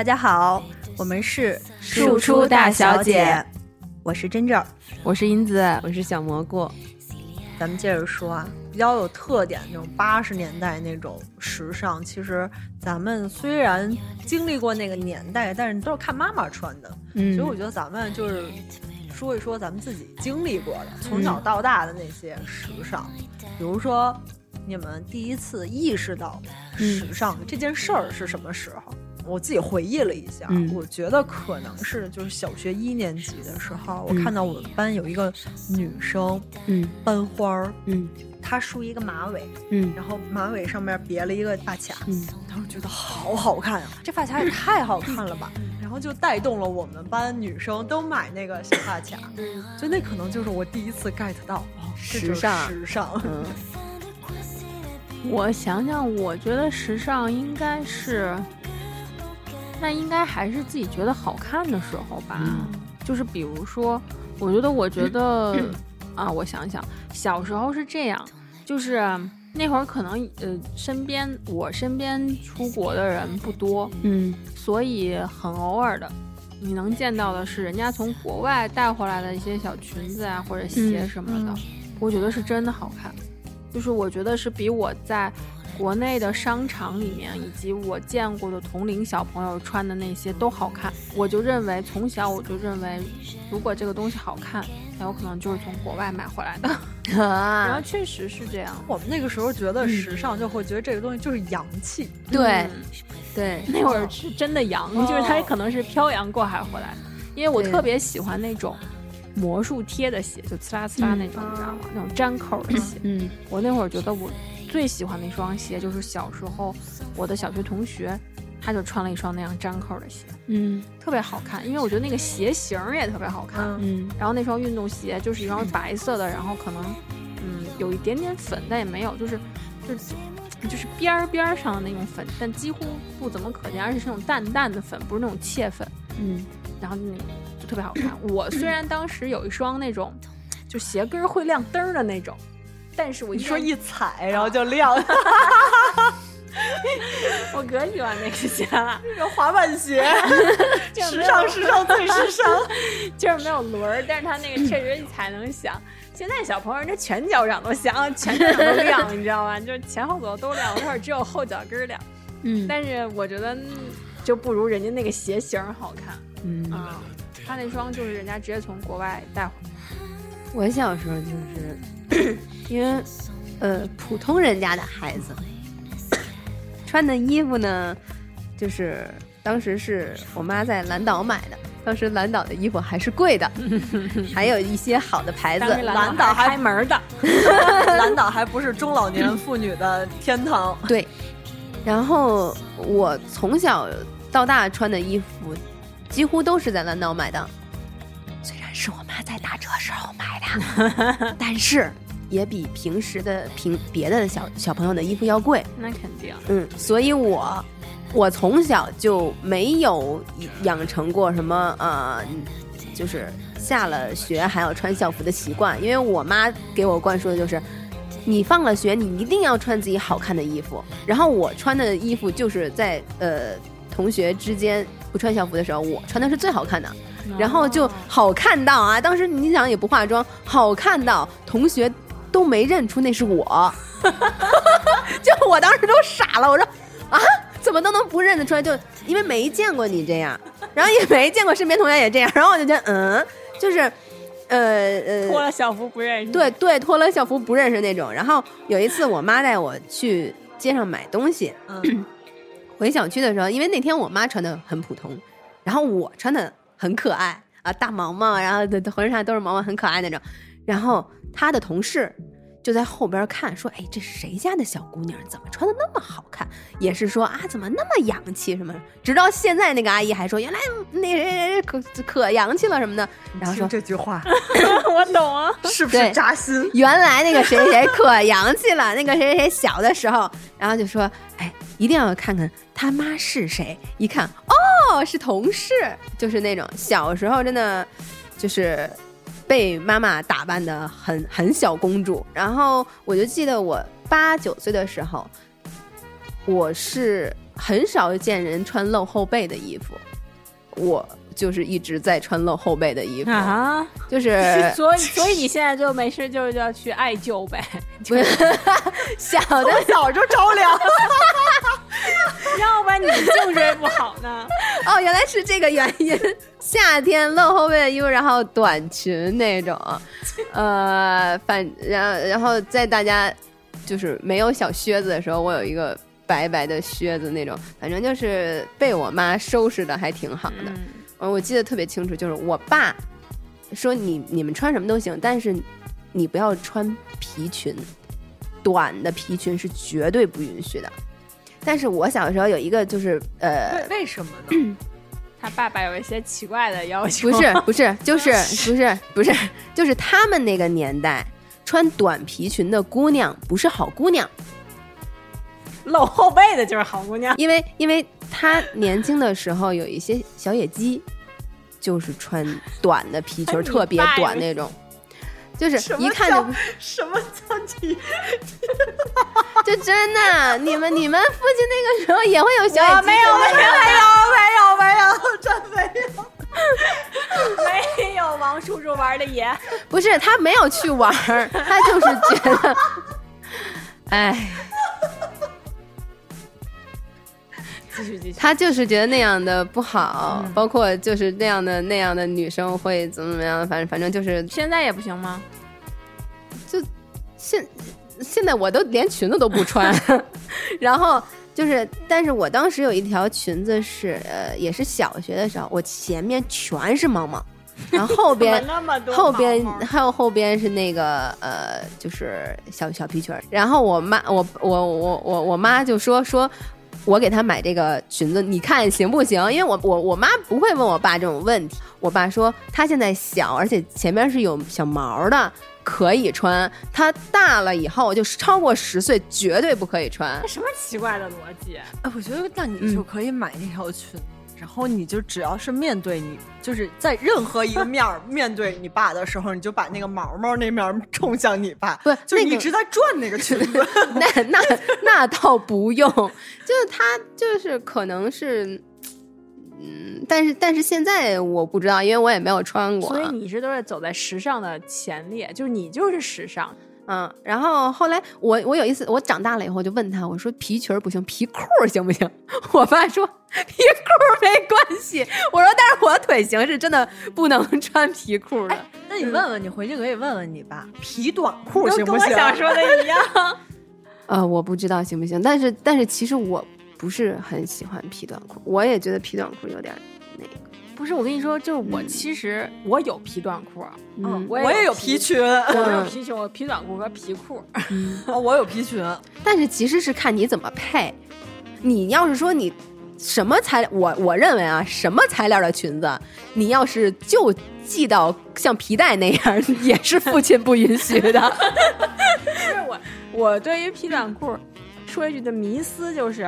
大家好，我们是庶出大小姐，我是真正，我是英子，我是小蘑菇。咱们接着说啊，比较有特点那种八十年代那种时尚，其实咱们虽然经历过那个年代，但是都是看妈妈穿的，嗯。所以我觉得咱们就是说一说咱们自己经历过的，从小到大的那些时尚，比如说你们第一次意识到时尚这件事儿是什么时候？我自己回忆了一下，嗯我觉得可能是就是小学一年级的时候，我嗯看到我们班有一个女生嗯班花儿，嗯她梳一个马尾，嗯然后马尾上面别了一个发卡，嗯当时觉得好好看啊，这发卡也太好看了吧！然后就带动了我们班女生都买那个小发卡，所以那可能就是我第一次 get 到哦，时尚时尚。嗯。我想想，我觉得时尚应该是，那应该还是自己觉得好看的时候吧。就是比如说，我觉得，我觉得 啊，我想想，小时候是这样，就是那会儿可能呃，身边我身边出国的人不多，嗯所以很偶尔的，你能见到的是人家从国外带回来的一些小裙子啊，或者鞋什么的，嗯我觉得是真的好看。就是我觉得是比我在国内的商场里面，以及我见过的同龄小朋友穿的那些都好看。我就认为从小我就认为，如果这个东西好看，那有可能就是从国外买回来的。然后啊，确实是这样。我们那个时候觉得时尚，就会觉得这个东西就是洋气。对嗯对，那会儿是真的洋，哦就是它可能是漂洋过海回来的。因为我特别喜欢那种魔术贴的鞋，就呲啦呲啦那种，嗯你知道吗？那种粘口的鞋。嗯我那会儿觉得我最喜欢的一双鞋，就是小时候我的小学同学，他就穿了一双那样粘扣的鞋，嗯特别好看。因为我觉得那个鞋型儿也特别好看。嗯，嗯然后那双运动鞋就是一双白色的，然后可能嗯有一点点粉，但也没有，就是就是就是边儿边儿上的那种粉，但几乎不怎么可见，而且是那种淡淡的粉，不是那种切粉。嗯然后那就特别好看。我虽然当时有一双那种就鞋跟儿会亮灯儿的那种，但是我一说一踩然后就亮，然 我可喜欢那个鞋了，这个滑板鞋，时尚时尚最时尚。就是没有轮儿，但是它那个确实一踩能响。现在小朋友人家全脚掌都响，全脚掌都亮，你知道吗？就是前后左右都亮，我那会儿只有后脚跟儿亮。嗯但是我觉得嗯就不如人家那个鞋型好看嗯，啊。他那双就是人家直接从国外带回来。我小时候就是 因为呃普通人家的孩子穿的衣服呢，就是当时是我妈在蓝岛买的。当时蓝岛的衣服还是贵的，还有一些好的牌子蓝岛还开门儿的，蓝岛还不是中老年妇女的天堂。对，然后我从小到大穿的衣服，几乎都是在蓝岛买的。虽然是我打折时候买的，但是也比平时的平别的小小朋友的衣服要贵。那肯定。嗯，所以我我从小就没有养成过什么呃，就是下了学还要穿校服的习惯，因为我妈给我灌输的就是。你放了学，你一定要穿自己好看的衣服。然后我穿的衣服就是在呃同学之间不穿校服的时候，我穿的是最好看的。然后就哦好看到啊，当时你想也不化妆，好看到同学都没认出那是我，就我当时都傻了，我说啊，怎么都能不认得出来？就因为没见过你这样，然后也没见过身边同学也这样，然后我就觉得嗯，就是呃呃，脱了校服不认识。对对，脱了校服不认识那种。然后有一次，我妈带我去街上买东西，嗯，回小区的时候，因为那天我妈穿的很普通，然后我穿的很可爱啊，大毛毛，然后浑身上都是毛毛，很可爱那种。然后他的同事就在后边看，说：“哎，这是谁家的小姑娘？怎么穿的那么好看？也是说啊，怎么那么洋气什么？”直到现在，那个阿姨还说：“原来那谁谁谁可可洋气了什么的。”然后说这句话 我懂啊。是不是扎心？原来那个谁谁可洋气了，那个谁谁小的时候，然后就说，哎，一定要看看他妈是谁。一看，哦，是同事，就是那种小时候真的就是被妈妈打扮的很很小公主。然后我就记得我八九岁的时候，我是很少见人穿露后背的衣服，我就是一直在穿露后背的衣服，啊，就是 所以 所以你现在就没事就是要去艾灸呗，不是 小的早就着凉。要不然你颈椎不好呢。哦，原来是这个原因。夏天露后背的衣服，然后短裙那种，呃，反然后然后在大家就是没有小靴子的时候，我有一个白白的靴子那种，反正就是被我妈收拾的还挺好的。我记得特别清楚，就是我爸说你你们穿什么都行，但是你不要穿皮裙，短的皮裙是绝对不允许的。但是我小时候有一个就是呃，为为什么呢？他爸爸有一些奇怪的要求，不是不是，就是 不是不是，就是他们那个年代穿短皮裙的姑娘不是好姑娘，露后背的就是好姑娘。因为因为她年轻的时候有一些小野鸡，就是穿短的皮裙特别短那种，就是一看就什么叫你？就真的，你们你们附近那个时候也会有小野鸡我没有没有没有没有没有，真没有。没有王叔叔玩的野，不是他没有去玩，他就是觉得，哎，继续继续。他就是觉得那样的不好，包括就是那样的那样的女生会怎么怎么样，反正反正就是现在也不行吗？就现现在我都连裙子都不穿，然后就是，但是我当时有一条裙子是呃，也是小学的时候，我前面全是毛毛，然后后边后边还有后边是那个呃，就是小小皮裙儿。然后我妈，我我我我我妈就说说。我给她买这个裙子，你看行不行？因为我我我妈不会问我爸这种问题。我爸说他现在小，而且前面是有小毛的，可以穿。他大了以后，就是超过十岁，绝对不可以穿。什么奇怪的逻辑？哎，我觉得那你就可以买那条裙，然后你就只要是面对你，就是在任何一个面儿 面对你爸的时候，你就把那个毛毛那面儿冲向你爸，不就是那你一直在转那个裙子。那那那倒不用，就是他就是可能是，嗯，但是但是现在我不知道，因为我也没有穿过。所以你一直都是走在时尚的前列，就是你就是时尚。嗯，然后后来我我有一次我长大了以后就问他，我说皮裙不行，皮裤行不行？我爸说皮裤没关系。我说但是我腿型是真的不能穿皮裤的。那你问问，你回去可以问问你爸，皮短裤都跟我行不行？想说的一样。呃，我不知道行不行，但是但是其实我不是很喜欢皮短裤，我也觉得皮短裤有点那个。不是，我跟你说，就是我其实我有皮短裤，嗯。我我也有皮皮，裙，我有嗯。皮裙，我皮短裤和皮裤。哦，我有皮裙。但是其实是看你怎么配。你要是说你什么材料，我我认为啊，什么材料的裙子，你要是就系到像皮带那样，也是父亲不允许的。不是我，我对于皮短裤说一句的迷思就是，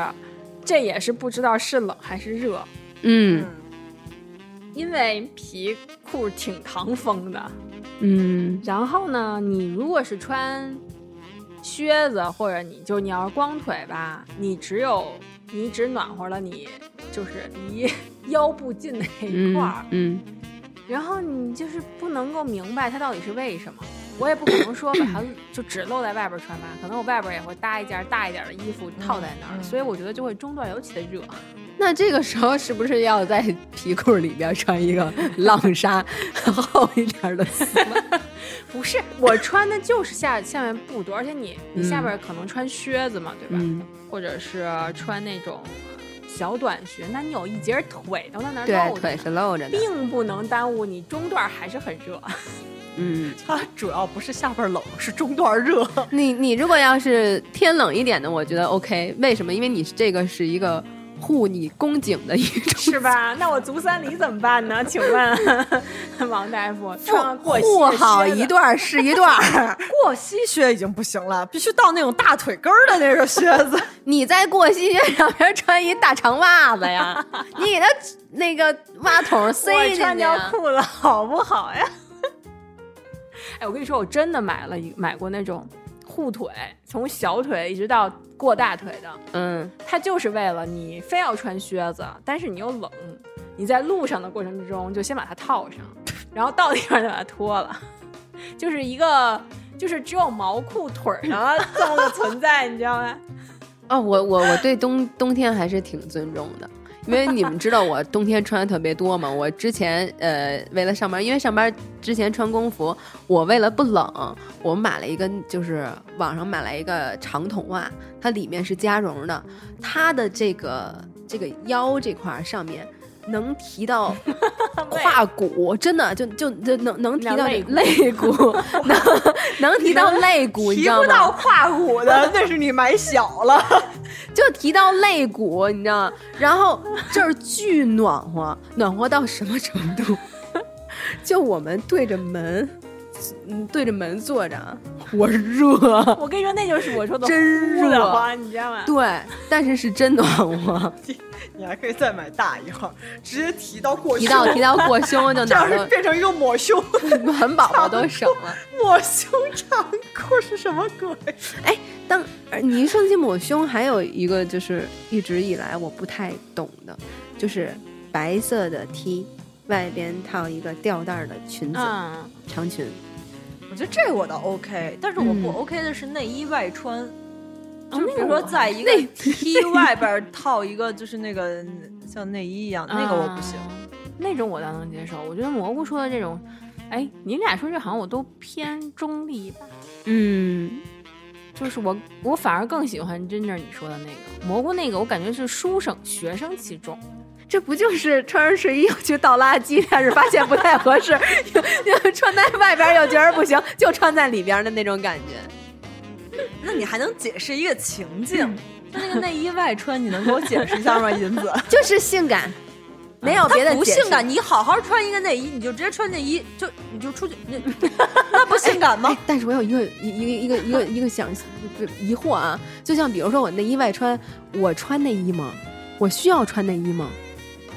这也是不知道是冷还是热，嗯因为皮裤挺唐风的。嗯然后呢，你如果是穿靴子，或者你就你要是光腿吧，你只有你只暖和了你就是离 腰部近的那一块儿，嗯然后你就是不能够明白它到底是为什么。我也不可能说把它就只露在外边穿吧，可能我外边也会搭一件大一点的衣服套在那儿，嗯所以我觉得就会中段尤其的热。那这个时候是不是要在皮裤里边穿一个 浪纱厚一点的丝袜？不是，我穿的就是下下面不多，而且你你下嗯边可能穿靴子嘛，对吧？嗯，或者是穿那种小短靴，那你有一截腿都在那露腿着，是露着的。并不能耽误你中段还是很热。嗯，它主要不是下边冷，是中段热。你你如果要是天冷一点的，我觉得 OK。为什么？因为你这个是一个护你宫颈的一种是吧？那我足三里怎么办呢？请问 王大夫，穿护好一段是一段。过膝靴已经不行了，必须到那种大腿根儿的那个靴子。你在过膝靴上边穿一大长袜子呀，你给它那个袜筒塞我进去穿条。裤子好不好呀？哎，我跟你说，我真的买了一买过那种护腿，从小腿一直到过大腿的，嗯，它就是为了你非要穿靴子，但是你又冷，你在路上的过程之中就先把它套上，然后到地方就把它脱了，就是一个就是只有毛裤腿儿的这么个存在，你知道吗？哦，我我我对冬冬天还是挺尊重的，因为你们知道我冬天穿的特别多嘛。我之前呃为了上班，因为上班之前穿工服，我为了不冷，我买了一个就是网上买了一个长筒袜，它里面是加绒的，它的这个这个腰这块上面。能提到 胯骨，真的就就就能能提到肋骨肋骨，能能提到肋骨，你提知道吗？不到胯骨的，那是你买小了。就提到肋骨，你知道吗？然后这儿巨暖和，暖和到什么程度？就我们对着门，嗯，对着门坐着，我热，我跟你说，那就是我说的真热慌，你知道吗？对，但是是真暖和，你还可以再买大一号，直接提到过提到提到过胸就 这样是哪儿变成一个抹胸。暖宝宝都省了。抹胸长裤是什么鬼？哎当呃你一说起抹胸，还有一个就是一直以来我不太懂的，就是白色的 T，外边套一个吊带的裙子，嗯，长裙。我觉得这我倒 OK，但是我不嗯 OK 的是内衣外穿。哦就比如说，那个我在一个内 T 外边套一个就是那个像内衣一样，那个我不行。嗯那种我倒能接受。我觉得蘑菇说的这种，哎，你俩说这好像我都偏中立吧。嗯，就是我，我反而更喜欢 Ginger 你说的那个蘑菇那个，我感觉是书生学生气重。这不就是穿着睡衣要去倒垃圾，但是发现不太合适，又又穿在外边又觉得不行，就穿在里边的那种感觉。那你还能解释一个情境？那那个内衣外穿，你能给我解释一下吗，银子？就是性感，没有别的不性感，你好好穿一个内衣，你就直接穿内衣，就你就出去，那那不性感吗哎？，但是我有一个一一个一个一个一个想疑惑啊，就像比如说我内衣外穿，我穿内衣吗？我需要穿内衣吗？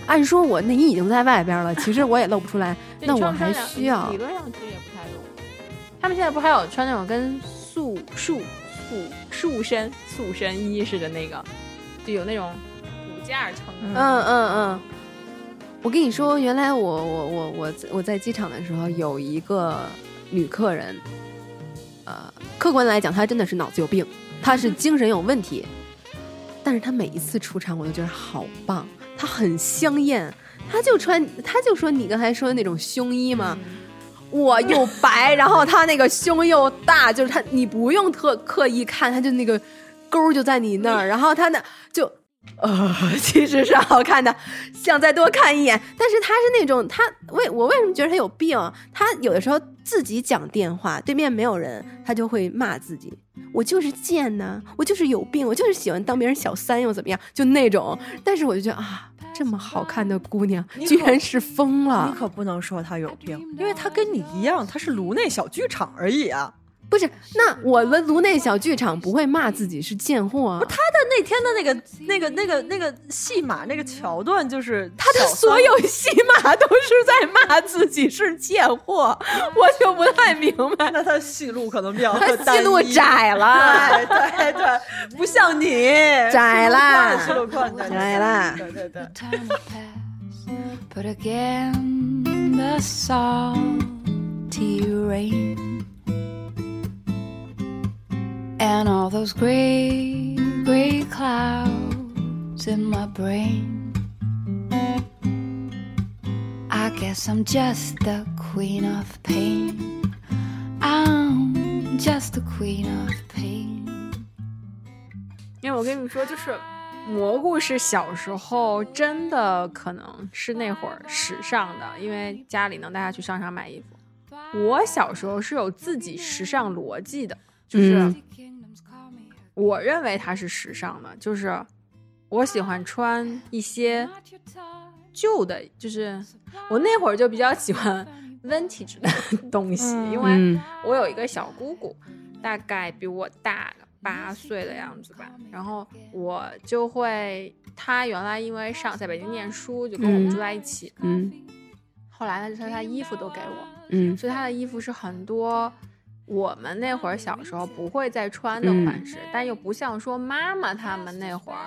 按说我内衣已经在外边了，其实我也露不出来，那我还需要理论上其实也不太懂。他们现在不还有穿那种跟塑束束束身塑身衣似的那个，就有那种骨架撑的。嗯嗯嗯，我跟你说，原来我我我我我在机场的时候有一个女客人，呃，客观来讲，她真的是脑子有病，她是 精神有问题，但是她每一次出场，我都觉得好棒，她很香艳，他就穿，他就说你刚才说的那种胸衣嘛，哇，又白，然后他那个胸又大，就是他你不用特刻意看，他就那个勾就在你那儿，然后他那就。呃，其实是好看的，想再多看一眼。但是他是那种，他为我为什么觉得他有病？他有的时候自己讲电话，对面没有人，他就会骂自己。我就是贱呐，我就是有病，我就是喜欢当别人小三又怎么样？就那种。但是我就觉得啊，这么好看的姑娘，居然是疯了你。可不能说她有病，因为她跟你一样，她是颅内小剧场而已啊。不是，那我们颅内小剧场不会骂自己是贱货啊。他的那天的那个、那个、那个、那个戏码那个桥段，就是他的所有戏码都是在骂自己是贱货，我就不太明白。那他戏路可能比较他单戏路窄了，对对对，不像你 窄啦戏路宽，戏路宽窄啦对对. But again, the salty rain and all those gray, gray clouds in my brain. I guess I'm just the queen of pain. I'm just the queen of pain. 因为我跟你们说，就是蘑菇是小时候真的可能是那会儿时尚的，因为家里能带他去商场买衣服。我小时候是有自己时尚逻辑的，就是嗯我认为它是时尚的，就是我喜欢穿一些旧的，就是我那会儿就比较喜欢 vintage 的 东西，因为嗯。我有一个小姑姑，大概比我大个八岁的样子吧，然后我就会，她原来因为上在北京念书，就跟我们嗯住在一起，嗯后来呢，就说她衣服都给我，嗯。所以她的衣服是很多我们那会儿小时候不会再穿的款式，但又不像说妈妈他们那会儿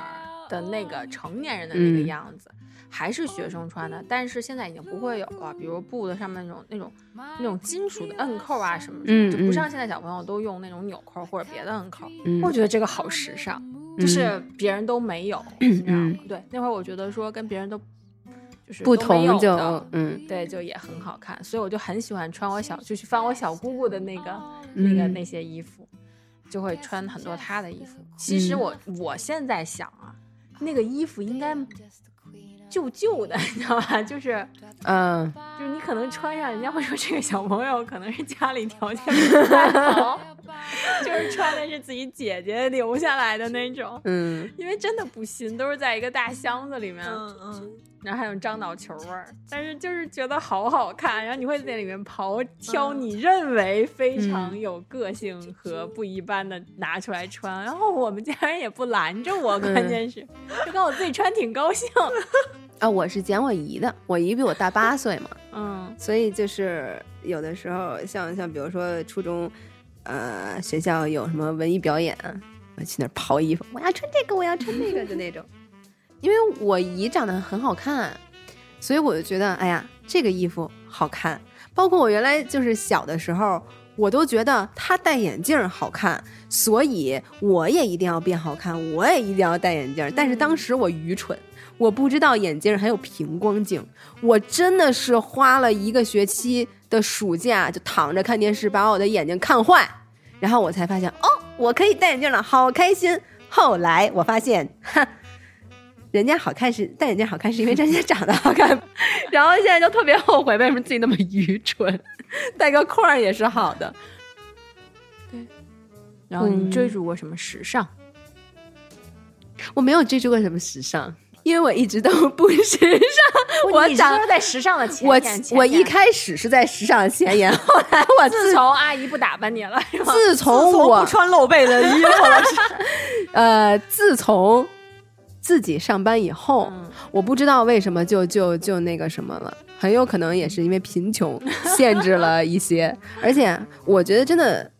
的那个成年人的那个嗯样子，还是学生穿的。但是现在已经不会有了，比如布的上面那种那种那种金属的摁扣啊什么什么，嗯就不嗯像现在小朋友都用那种纽扣或者别的摁扣。嗯我觉得这个好时尚，就是别人都没有，嗯 你知道吗？对，那会儿我觉得说跟别人都就是不同就的嗯对，就也很好看，所以我就很喜欢穿我小，就去翻我小姑姑的那个、那个嗯那些衣服，就会穿很多她的衣服。其实嗯我、我现在想啊，那个衣服应该旧旧的，你知道吧？就是嗯就是你可能穿上，人家会说这个小朋友可能是家里条件不太好，就是穿的是自己姐姐留下来的那种。嗯。因为真的不新，都是在一个大箱子里面，嗯嗯，然后还有樟脑球味儿，但是就是觉得好好看，然后你会在里面刨挑你认为非常有个性和不一般的拿出来穿，然后我们家人也不拦着我，关键是就跟我自己穿挺高兴，啊，我是捡我姨的，我姨比我大八岁嘛，嗯。所以就是有的时候像像比如说初中，呃，学校有什么文艺表演，我去那儿刨衣服，我要穿这个，我要穿那个的那种。因为我姨长得很好看，所以我就觉得，哎呀，这个衣服好看。包括我原来就是小的时候，我都觉得她戴眼镜好看，所以我也一定要变好看，我也一定要戴眼镜。但是当时我愚蠢，我不知道眼镜还有平光镜，我真的是花了一个学期的暑假，就躺着看电视，把我的眼睛看坏，然后我才发现，哦，我可以戴眼镜了，好开心。后来我发现，哈，人家好看是戴眼镜好看，是因为人家长得好看，然后现在就特别后悔，为什么自己那么愚蠢，戴个框也是好的。对然后你嗯追逐过什么时尚？我没有追逐过什么时尚，因为我一直都不时尚。我你长是在时尚的前我沿前我一开始是在时尚前沿，后来我自自从阿姨不打扮你了，自从从我不穿露背的衣服了，呃，自从自己上班以后，嗯我不知道为什么就就就那个什么了，很有可能也是因为贫穷 限制了一些，而且我觉得真的，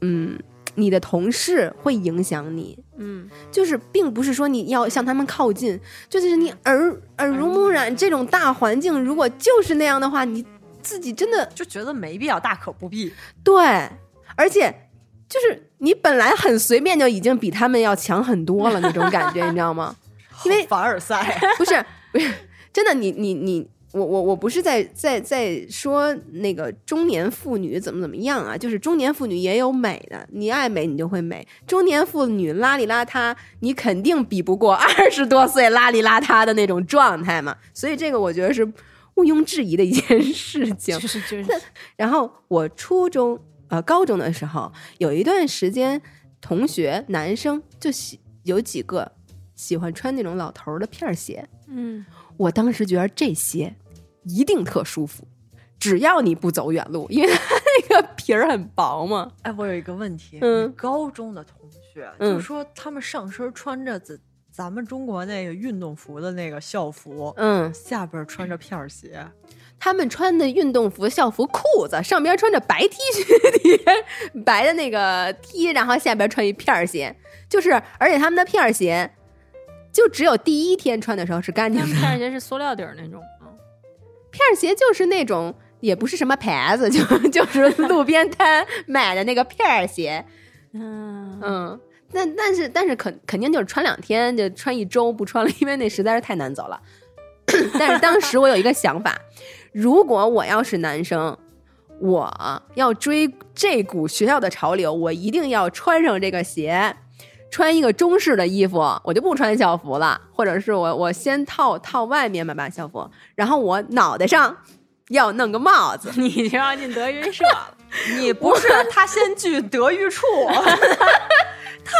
嗯，你的同事会影响你，嗯，就是并不是说你要向他们靠近，就是你耳耳濡目染这种大环境，如果就是那样的话，你自己真的就觉得没必要，大可不必。对，而且就是你本来很随便就已经比他们要强很多了那种感觉，你知道吗？因为凡尔赛，不是不是真的，你你你。我我我不是在在在说那个中年妇女怎么怎么样啊，就是中年妇女也有美的，你爱美你就会美。中年妇女邋里邋遢，你肯定比不过二十多岁邋里邋遢的那种状态嘛。所以这个我觉得是毋庸置疑的一件事情。就是就是，然后我初中呃高中的时候，有一段时间，同学男生就喜有几个喜欢穿那种老头儿的片儿鞋。嗯，我当时觉得这鞋一定特舒服，只要你不走远路，因为它那个皮儿很薄嘛。哎，我有一个问题，嗯。高中的同学，嗯。就说他们上身穿着咱咱们中国那个运动服的那个校服，嗯，下边穿着片儿鞋，他们穿的运动服、校服、裤子上边穿着白 T 恤，底 下白的那个 T，然后下边穿一片儿鞋，就是而且他们的片儿鞋。就只有第一天穿的时候是干净的，但片儿鞋是塑料底儿那种，嗯片儿鞋就是那种也不是什么牌子，就就是路边摊买的那个片儿鞋。嗯嗯，但但是但是肯肯定就是穿两天就穿一周不穿了，因为那实在是太难走了。但是当时我有一个想法，如果我要是男生，我要追这股学校的潮流，我一定要穿上这个鞋。穿一个中式的衣服，我就不穿校服了，或者是我我先套套外面吧，把校服，然后我脑袋上要弄个帽子，你就要进德云社了。你不是他先去德育处，他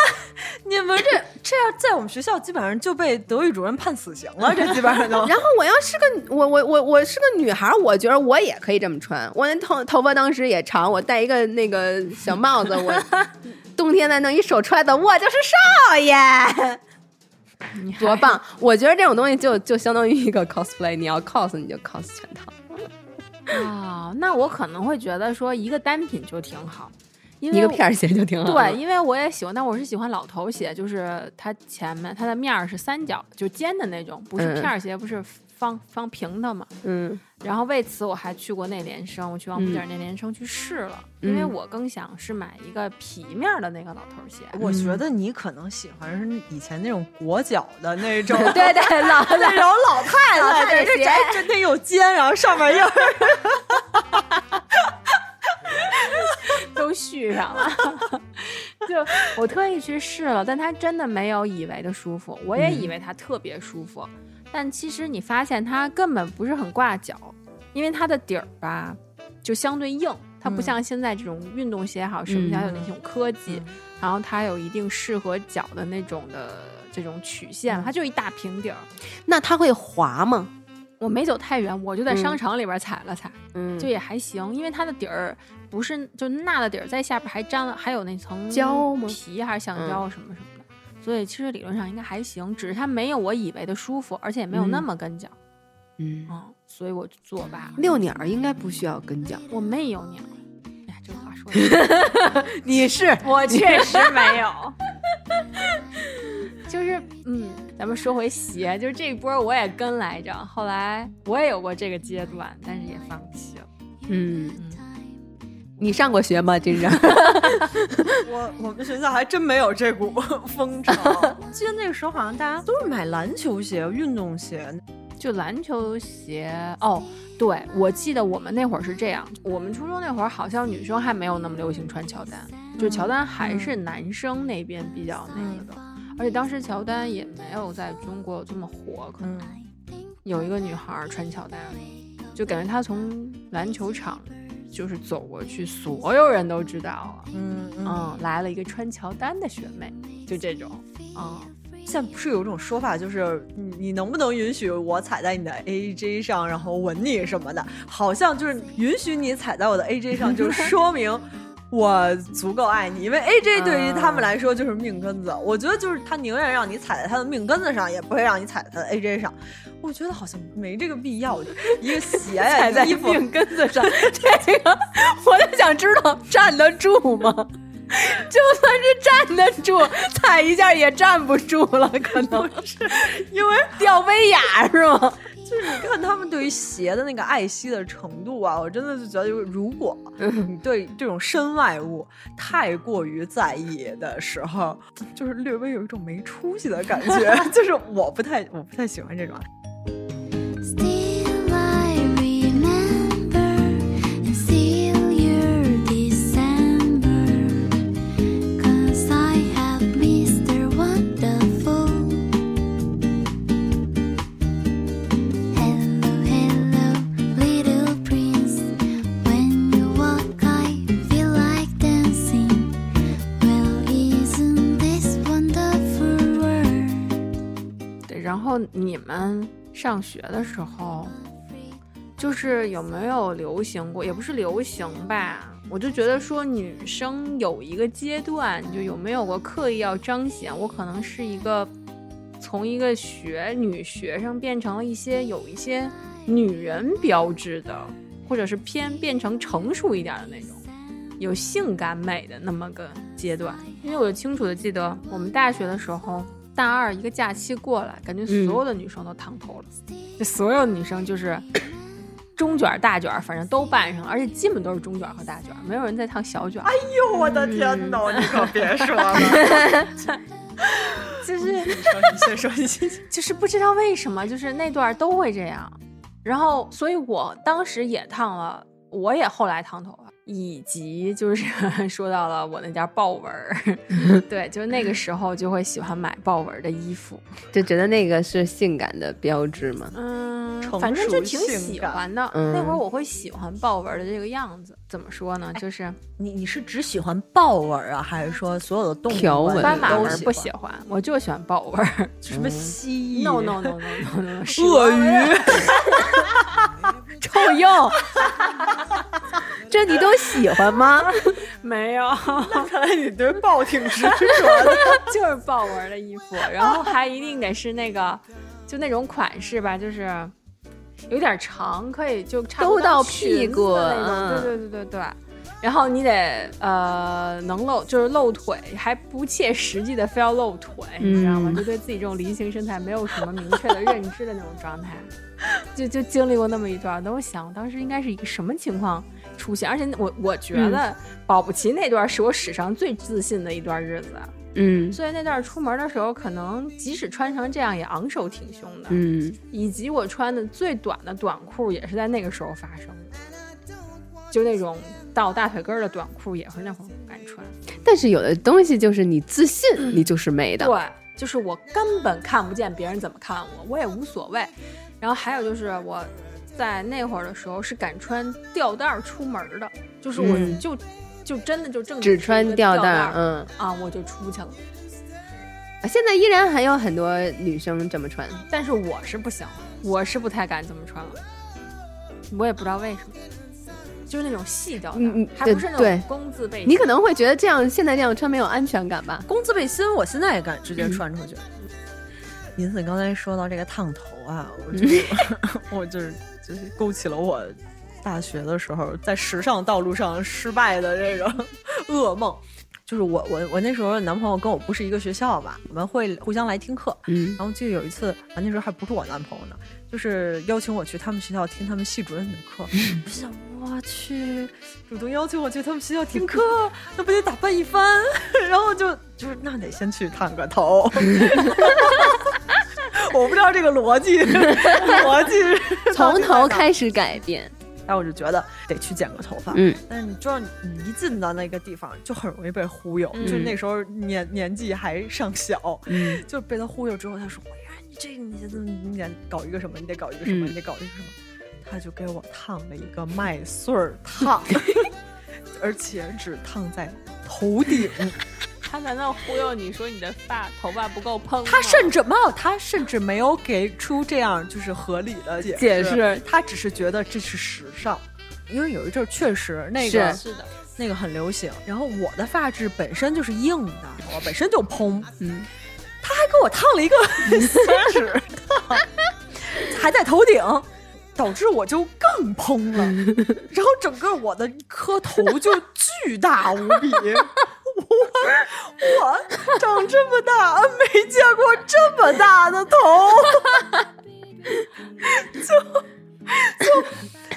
你们这这要在我们学校基本上就被德育主任判死刑了，这基本上都。然后我要是个我我我我是个女孩儿，我觉得我也可以这么穿。我那头头发当时也长，我戴一个那个小帽子，我冬天再弄一手揣子，我就是少爷，你多棒！我觉得这种东西就就相当于一个 cosplay，你要 cos 你就 cos 全套。啊，那我可能会觉得说一个单品就挺好，因为一个片儿鞋就挺好。对，，因为我也喜欢，但我是喜欢老头鞋，就是它前面它的面儿是三角，就尖的那种，不是嗯片儿鞋，不是方方平的嘛。嗯然后为此我还去过内联升，我去王府井内联升去试了，因为嗯我更想是买一个皮面的那个老头鞋。我觉得你可能喜欢是以前那种裹脚的那种，对对，老 那种老太老太太，这太鞋这真的有尖，然后上面又 都续上了。就我特意去试了，但它真的没有以为的舒服。我也以为它特别舒服，但其实你发现它根本不是很挂脚，因为它的底儿吧就相对硬，它不嗯。像现在这种运动鞋好，什么叫有那种科技，然后它有一定适合脚的那种的这种曲线，它就一大平底儿。那它会滑吗？我没走太远，我就在嗯。商场里边踩了踩。嗯。就也还行，因为它的底儿不是就钠的底儿，在下边还粘了还有那层胶吗？皮还是橡胶什么什么的，所以其实理论上应该还行，只是它没有我以为的舒服，而且也没有那么跟脚，嗯，嗯，所以我就作罢。遛鸟儿应该不需要跟脚。我没有鸟，哎呀，这话说的，你是 我确 实没有。就是，嗯，咱们说回鞋，就是这一波我也跟来着，后来我也有过这个阶段，但是也放弃了。嗯，嗯，你上过学吗？真是。我我们学校还真没有这股 风潮。记得那个时候好像大家都是买篮球鞋、运动鞋，就篮球鞋哦，对，我记得我们那会儿是这样，我们初中那会儿好像女生还没有那么流行穿乔丹，就乔丹还是男生那边比较那个的，而且当时乔丹也没有在中国有这么火，可能嗯，有一个女孩儿穿乔丹，就感觉她从篮球场就是走过去，所有人都知道了，嗯嗯。嗯，来了一个穿乔丹的学妹，就这种，嗯。现在不是有一种说法，就是你你能不能允许我踩在你的 AJ 上，然后吻你什么的？好像就是允许你踩在我的 AJ 上，就说明我足够爱你，因为 AJ 对于他们来说就是命根子。我觉得就是他宁愿让你踩在他的命根子上，也不会让你踩在他的 AJ 上。我觉得好像没这个必要，一个鞋呀、踩在衣服。命根子上，这个我就想知道站得住吗？就算是站得住，踩一下也站不住了，可能是因为吊威亚是吗？就是你看他们对于鞋的那个爱惜的程度啊，我真的是觉得，就是如果你对这种身外物太过于在意的时候，就是略微有一种没出息的感觉，就是我不太我不太喜欢这种。然后你们上学的时候，就是有没有流行过？也不是流行吧，我就觉得说女生有一个阶段，就有没有过刻意要彰显我可能是一个从一个学女学生变成了一些有一些女人标志的，或者是偏变成成熟一点的那种。有性感美的那么个阶段，因为我就清楚的记得我们大学的时候，大二一个假期过来，感觉所有的女生都烫头了，就所有女生就是 中卷儿、大卷儿，反正都办上了，而且基本都是中卷儿和大卷儿，没有人在烫小卷儿。哎呦，我的天哪！你可别说了，就是你说你先说，你先说。就是不知道为什么，就是那段都会这样。然后，所以我当时也烫了，我也后来烫头发，以及就是 说到了我那件豹纹儿，对，就是那个时候就会喜欢买豹纹儿的衣服。就觉得那个是性感的标志嘛。嗯，成反正就挺喜欢的。嗯那会儿我会喜欢豹纹儿的这个样子，怎么说呢？就是你你是只喜欢豹纹啊，还是说所有的动物条纹纹斑马纹儿都喜欢不喜欢，我就喜欢豹纹儿。什么蜥蜴 no no no no no no，鳄鱼 臭鼬，这你都喜欢吗？没有，看来你对豹挺执着的。就是豹纹儿的衣服，然后还一定得是那个，就那种款式吧，就是有点长，可以就差不到屁股的那种。嗯对对对对对。然后你得呃能露，就是露腿，还不切实际的非要露腿，你知道吗？嗯就对自己这种梨形身材没有什么明确的认知的那种状态，就就经历过那么一段。等我想，当时应该是一个什么情况出现？而且我我觉嗯得保不齐那段是我史上最自信的一段日子。嗯所以那段出门的时候，可能即使穿成这样，也昂首挺胸的。嗯，以及我穿的最短的短裤，也是在那个时候发生的，就那种到大腿根儿的短裤，也是那会儿敢穿。但是有的东西就是你自信，你就是美的。对，就是我根本看不见别人怎么看我，我也无所谓。然后还有就是我在那会儿的时候是敢穿吊带出门的，就是我嗯就、就真的就正只穿吊带嗯，啊，我就出去了。现在依然还有很多女生这么穿。但是我是不行，我是不太敢这么穿了，我也不知道为什么，就是那种细吊带，还不是那种工字背心。你可能会觉得这样现在这样穿没有安全感吧？工字背心，我现在也敢直接嗯穿出去。银子刚才说到这个烫头啊，我就是、我就是就是勾起了我大学的时候在时尚道路上失败的这个 噩梦。就是我我我那时候男朋友跟我不是一个学校吧，我们会互相来听课。嗯然后记得有一次，啊那时候还不是我男朋友呢，就是邀请我去他们学校听他们系主任的课。我想，我去，主动邀请我去他们学校听课，那不得打扮一番？然后就就是那得先去烫个头。我不知道这个逻辑，逻辑是从头开始改变。但我就觉得得去剪个头发。嗯，但是你知道，你一进到那个地方就很容易被忽悠，嗯就是那时候年年纪还尚小，嗯就被他忽悠之后，他说：“哎呀，你这你这你得搞一个什么？你得搞一个什么？嗯你得搞一个什么？”他就给我烫了一个麦穗儿烫，而且只烫在头顶。他难道忽悠你说你的发头发不够蓬？他甚至没有，他甚至没有给出这样就是合理的解解释他只是觉得这是时尚。因为有一阵儿确实那个是的，那个很流行，然后我的发质本身就是硬的，我本身就蓬，嗯，他还给我烫了一个锡纸烫，还在头顶，导致我就更蓬了，然后整个我的一颗头就巨大无比。我我长这么大没见过这么大的头，就就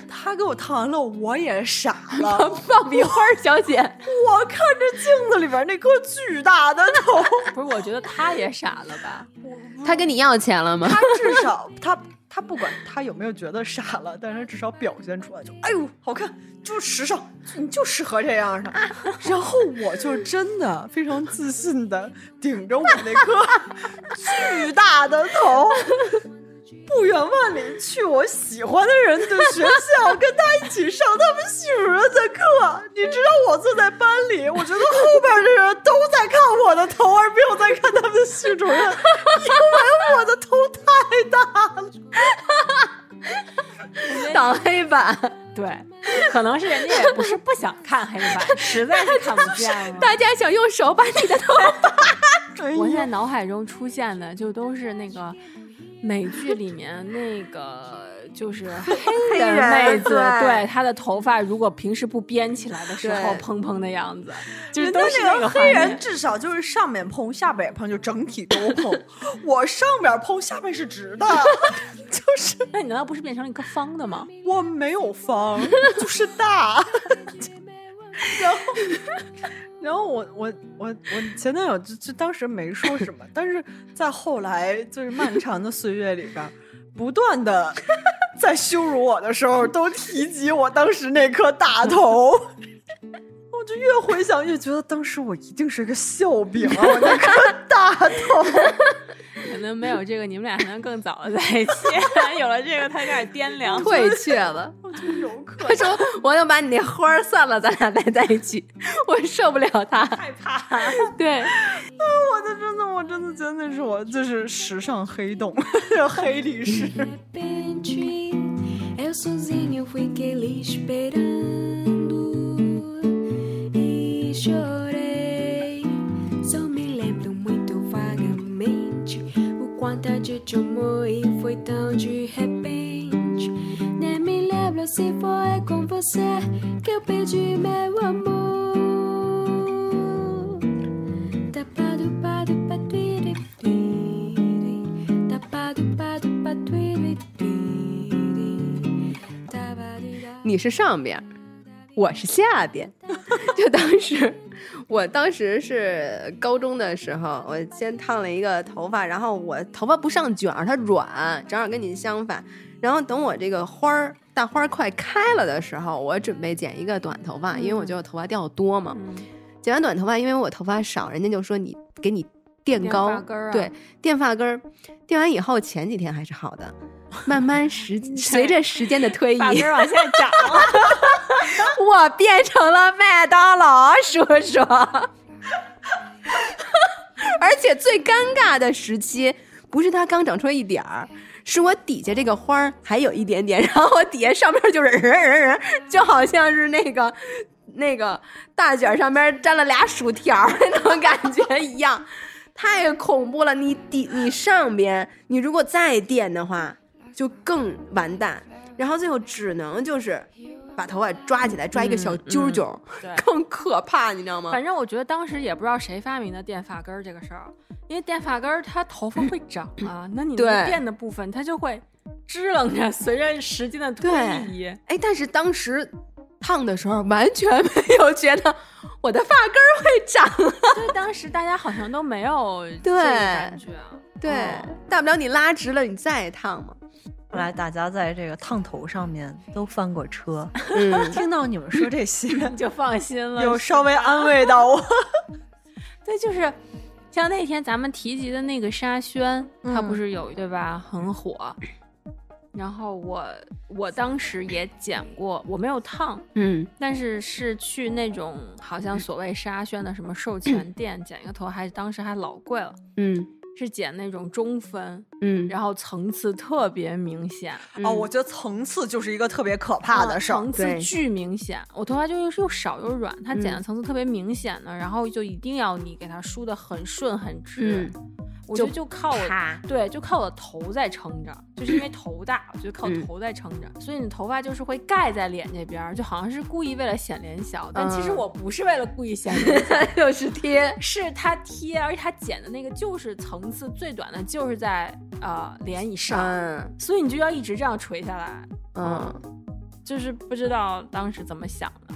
他给我烫完了，我也傻了。爆米花小姐，我看着镜子里边那颗巨大的头，不是？我觉得他也傻了吧？他跟你要钱了吗？他至少他他不管他有没有觉得傻了，但是他至少表现出来就哎呦好看，就时尚，你就适合这样的。然后我就真的非常自信的顶着我那颗 巨大的头。不远万里去我喜欢的人的学校，跟他一起上他们系主任的课。你知道我坐在班里，我觉得后边的人都在看我的头，而没有在看他们的系主任，因为我的头太大了。挡黑板，对，可能是人家也不是不想看黑板，实在是看不见了。大家想用手把你的头发。我现在脑海中出现的就都是那个美剧里面那个就是 黑人人妹子，对对她的头发如果平时不编起来的时候对蓬蓬的样子，就是人家都是个那黑人。至少就是上面蓬，下边也蓬，就整体都蓬。我上边蓬，下面是直的，就是那你难道不是变成了一个方的吗？我没有方，就是大。然后，然后我我我我前男友就就当时没说什么，但是在后来就是漫长的岁月里边，不断的在羞辱我的时候，都提及我当时那颗大头。我就越回想越觉得当时我一定是个笑柄啊！我那颗大头，可能没有这个，你们俩还能更早的在一起。有了这个，他有点掂量。退却了。我就有他说：“我要把你那花儿散了，咱俩再在一起。我受不了他。害怕。对，我的真的，我真的觉得那是我就是时尚黑洞，黑历史。e gente amou e foi tão de repente. Nem me 你是上边，我是下边。就当时，我当时是高中的时候，我先烫了一个头发，然后我头发不上卷儿，它软，正好跟你相反。然后等我这个花儿大花儿快开了的时候，我准备剪一个短头发，因为我觉得我头发掉的多嘛。嗯剪完短头发，因为我头发少，人家就说你给你垫垫高，发根对，垫发根儿。垫完以后，前几天还是好的，慢慢时 随着时间的推移，发根儿往下长，我变成了麦当劳叔叔。而且最尴尬的时期，不是它刚长出来一点儿，是我底下这个花儿还有一点点，然后我底下上面就是人人人，就好像是那个那个大卷上面粘了俩薯条 那种感觉一样，太恐怖了。你底你上边，你如果再垫的话，就更完蛋。然后最后只能就是把头发抓起来，抓一个小揪揪，对。更可怕，你知道吗？反正我觉得当时也不知道谁发明的垫发根儿这个事儿，因为垫发根儿它头发会长啊，那你那个对垫的部分它就会支棱着，随着时间的推移，哎，但是当时烫的时候完全没有觉得我的发根儿会长，所以当时大家好像都没有这对个感觉啊。对，嗯大不了你拉直了，你再烫嘛。后来大家在这个烫头上面都翻过车，嗯，听到你们说这些，就放心了，有稍微安慰到我。对，就是像那天咱们提及的那个沙宣，它不嗯是有对吧，很火。然后我我当时也剪过，我没有烫，嗯但是是去那种好像所谓沙宣的什么授权店剪一个头，还当时还老贵了，嗯是剪那种中分，嗯，然后层次特别明显，哦，我觉得层次就是一个特别可怕的事儿层。次巨明显。我头发就又又少又软，它剪的嗯层次特别明显的，然后就一定要你给它梳的很顺很直。嗯我觉得就靠我对，就靠我的头在撑着，就是因为头大，我觉得靠嗯头在撑着，所以你头发就是会盖在脸这边儿，就好像是故意为了显脸小，但其实嗯我不是为了故意显脸小，就是贴，是它贴，而且它剪的那个就是层次最短的，就是在呃脸以上，嗯所以你就要一直这样垂下来，嗯。就是不知道当时怎么想的。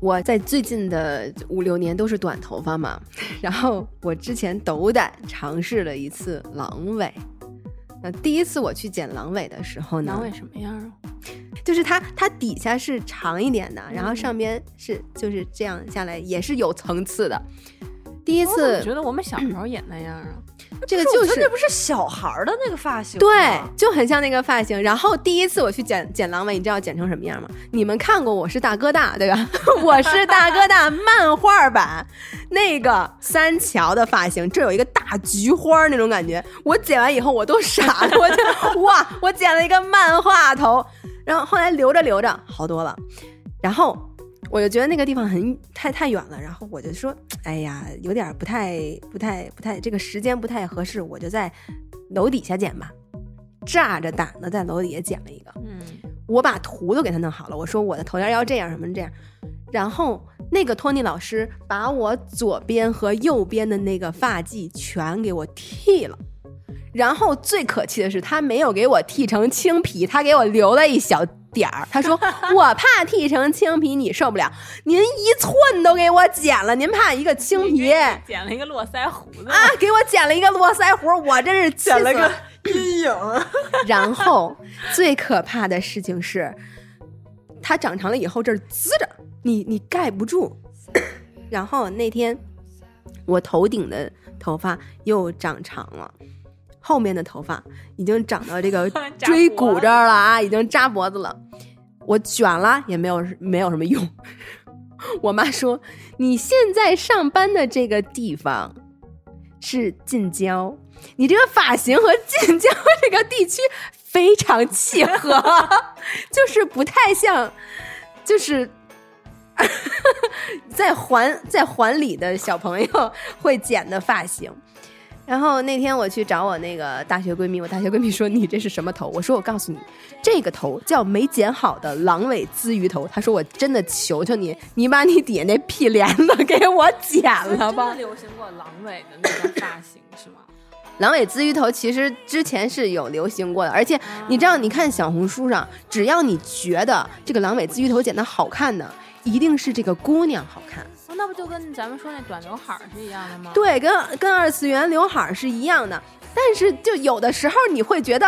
我在最近的五六年都是短头发嘛，然后我之前斗胆尝试了一次狼尾。那第一次我去剪狼尾的时候呢，狼尾什么样啊？就是它它底下是长一点的，然后上边是就是这样下来，也是有层次的。第一次觉得我们小时候也那样啊？这个就是我觉得那不是小孩儿的那个发型，对，就很像那个发型。然后第一次我去剪剪狼尾，你知道剪成什么样吗？你们看过《我是大哥大》对吧？我是大哥大漫画版那个三桥的发型，这有一个大菊花那种感觉。我剪完以后我都傻了，我就哇，我剪了一个漫画头。然后后来留着留着好多了，然后我就觉得那个地方很太太远了，然后我就说，哎呀，有点不太不太不太，这个时间不太合适，我就在楼底下剪吧。炸着胆子在楼底下剪了一个，嗯，我把图都给他弄好了，我说我的头帘要这样什么这样，然后那个托尼老师把我左边和右边的那个发髻全给我剃了。然后最可气的是，他没有给我剃成青皮，他给我留了一小点儿。他说：“我怕剃成青皮你受不了，您一寸都给我剪了，您怕一个青皮啊，剪了一个络腮胡子啊，给我剪了一个络腮胡，我真是气剪了个阴影。然后最可怕的事情是，它长长了以后这儿滋着，你你盖不住。然后那天我头顶的头发又长长了。后面的头发已经长到这个 扎椎骨这儿了啊，已经扎脖子了。我卷了也没有没有什么用。我妈说：“你现在上班的这个地方是近郊，你这个发型和近郊这个地区非常契合，就是不太像，就是 在环在环里的小朋友会剪的发型。然后那天我去找我那个大学闺蜜，我大学闺蜜说你这是什么头？我说我告诉你，这个头叫没剪好的狼尾鲻鱼头。她说我真的求求你，你把你底下那屁帘子给我剪了吧。流行过狼尾的那个发型是吗？狼尾鲻鱼头其实之前是有流行过的，而且你知道，你看小红书上，只要你觉得这个狼尾鲻鱼头剪得好看的，一定是这个姑娘好看。哦那不就跟咱们说那短刘海儿是一样的吗？对，跟跟二次元刘海儿是一样的，但是就有的时候你会觉得，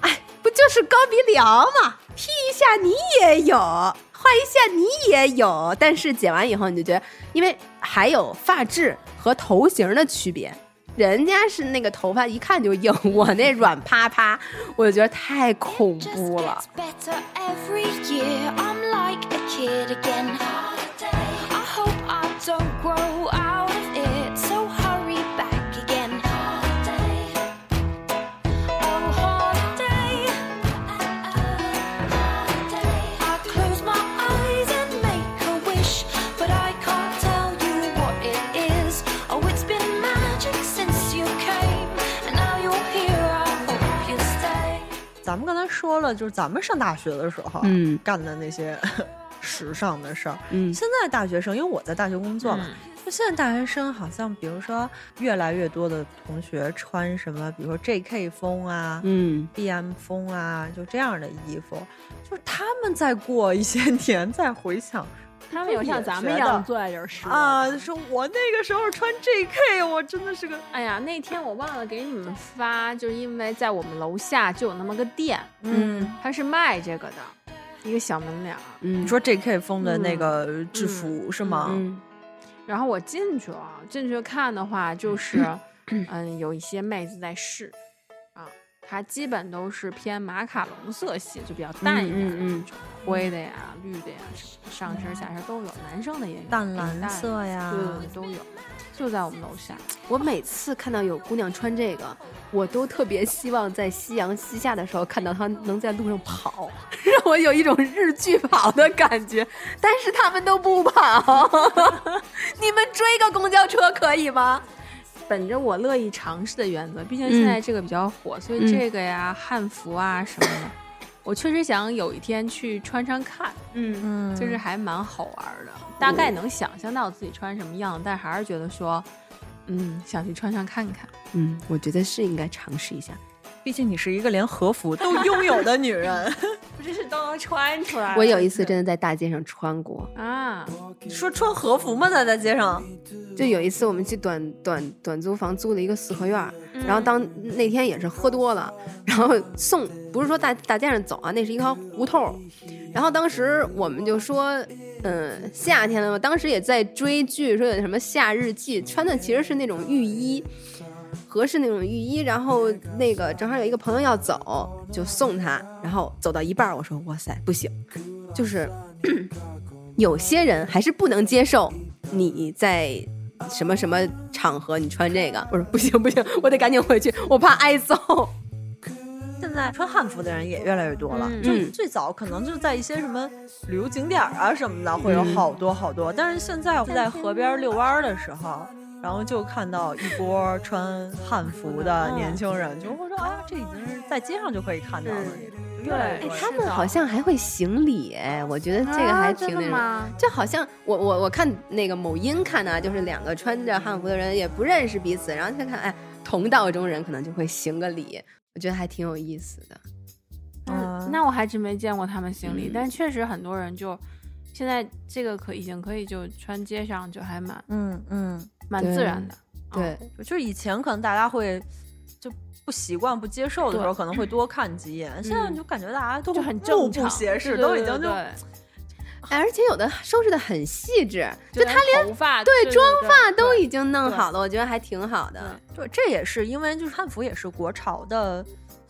哎，不就是高鼻梁吗？P 一下你也有，画一下你也有，但是剪完以后你就觉得，因为还有发质和头型的区别。人家是那个头发一看就硬，我那软趴趴，我就觉得太恐怖了。kid again. I hope I don't grow out of it. So hurry back again. Oh, holiday. I close my eyes and make a wish, but I can't tell you what it is. Oh, it's been magic since you came, and now you're here. I hope you stay. 咱们刚才说了，就是咱们上大学的时候，嗯干的那些 时尚的事儿。嗯现在大学生，因为我在大学工作嘛，就现在大学生好像，比如说越来越多的同学穿什么，比如说 J.K. 风啊、嗯 B.M. 风啊，就这样的衣服，就是他们再过一些年再回想。他们有像咱们一样坐在这儿说啊，说我那个时候穿 J.K. 我真的是个，哎呀，那天我忘了给你们发，就是因为在我们楼下就有那么个店，嗯，他是卖这个的，一个小门脸儿。嗯你说 J.K. 风的那嗯个制服、是吗？嗯然后我进去了，进去看的话，就是 嗯，有一些妹子在试啊，它基本都是偏马卡龙色系，就比较淡一点的嗯嗯嗯那种，灰的呀、绿的呀什么的，上身下身都有，男生的也有，淡蓝色呀，都有，就在我们楼下。我每次看到有姑娘穿这个，我都特别希望在夕阳西下的时候看到她能在路上跑，让我有一种日剧跑的感觉。但是他们都不跑，你们追个公交车可以吗？本着我乐意尝试的原则，毕竟现在这个比较火，所以嗯这个呀、汉服啊什么的，我确实想有一天去穿穿看，嗯嗯，就是还蛮好玩的。大概能想象到自己穿什么样，但还是觉得说，嗯，想去穿穿看看。嗯，我觉得是应该尝试一下。毕竟你是一个连和服都拥有的女人。不是都能穿出来我有一次真的在大街上穿过，啊，你说穿和服吗？在在街上？就有一次我们去短短短租房租了一个四合院儿，然后当那天也是喝多了，然后送不是说大大街上走啊，那是一条胡同，然后当时我们就说，嗯，夏天了嘛，当时也在追剧，说有什么夏日记，穿的其实是那种浴衣。合适那种浴衣，然后那个正好有一个朋友要走，就送他，然后走到一半儿，我说哇塞，不行，就是 有些人还是不能接受你在什么什么场合你穿这个，我说不行不行，我得赶紧回去，我怕挨揍。现在穿汉服的人也越来越多了。嗯就嗯最早可能就在一些什么旅游景点啊什么的会有好多好多，但是现在在河边遛弯儿的时候。然后就看到一波穿汉服的年轻人，就会说啊，这已经是在街上就可以看到了，就越来越多人。他们好像还会行礼，哎，我觉得这个还挺那什么。就好像我我我看那个某音看的，就是两个穿着汉服的人也不认识彼此，然后再看，哎，同道中人可能就会行个礼，我觉得还挺有意思的。嗯那我还真没见过他们行礼，嗯但确实很多人就现在这个可已经可以就穿街上就还蛮嗯嗯，蛮自然的。对，就是以前可能大家会就不习惯、不接受的时候，可能会多看几眼。现在就感觉大家都就很目正常，不斜视，对都已经就而且有的收拾的很细致，就他连头发对妆发都已经弄好了，我觉得还挺好的。对，这也是因为就是汉服也是国潮的，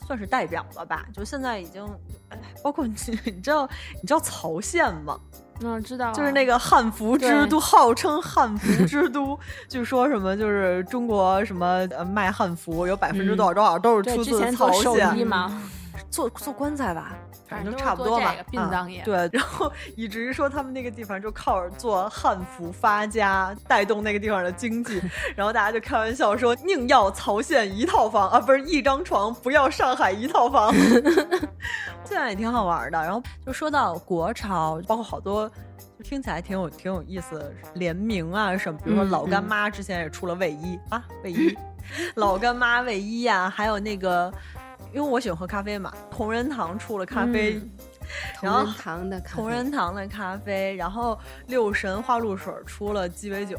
算是代表了吧？就现在已经，哎包括你 你知道你知道曹县吗？嗯知道啊，就是那个汉服之都，号称汉服之都，据说什么就是中国什么呃卖汉服有百分之多少多少都是出自曹县寿衣。嘛，做做棺材吧，反正都差不多吧。殡啊葬业对，然后 以至于说他们那个地方就靠着做汉服发家，带动那个地方的经济。然后大家就开玩笑说，宁要曹县一套房啊，不是一张床，不要上海一套房。这样也挺好玩的。然后就说到国潮，包括好多。听起来挺有挺有意思的联名啊什么，比如说嗯老干嗯妈之前也出了卫衣、啊，卫衣，老干妈卫衣呀、还有那个，因为我喜欢喝咖啡嘛，同仁堂出了咖啡，嗯然后同仁堂的咖啡同仁堂的咖啡，然后六神花露水出了鸡尾酒，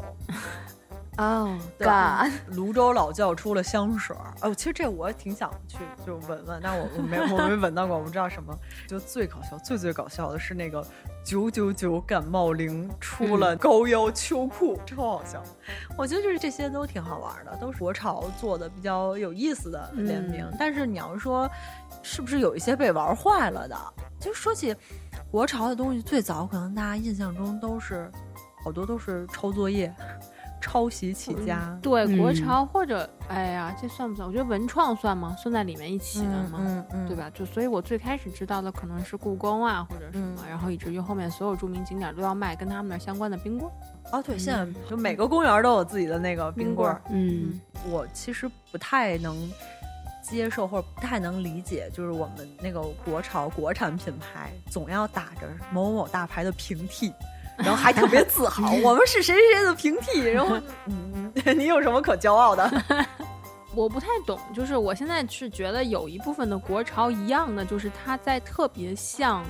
哦对泸州老窖出了香水儿。哦，其实这我挺想去就闻闻，但我我没我没闻到过，我不知道什么。就最搞笑、最最搞笑的是那个九九九感冒灵出了高腰秋裤，超好笑。我觉得就是这些都挺好玩的，都是国潮做的比较有意思的联名。嗯但是你要说是不是有一些被玩坏了的？就说起国潮的东西，最早可能大家印象中都是好多都是抄作业。抄袭起家，对国嗯潮或者哎呀，这算不算？我觉得文创算吗？算在里面一起的吗？嗯嗯，对？吧？就所以，我最开始知道的可能是故宫啊，或者什么，嗯然后以至于后面所有著名景点都要卖跟他们那儿相关的冰棍儿。哦，对，现在就每个公园都有自己的那个冰棍儿。嗯我其实不太能接受或者不太能理解，就是我们那个国潮国产品牌总要打着某某某大牌的平替。然后还特别自豪，我们是谁谁谁的平替。然后，嗯，你有什么可骄傲的？我不太懂，就是我现在是觉得有一部分的国潮一样的，就是它在特别像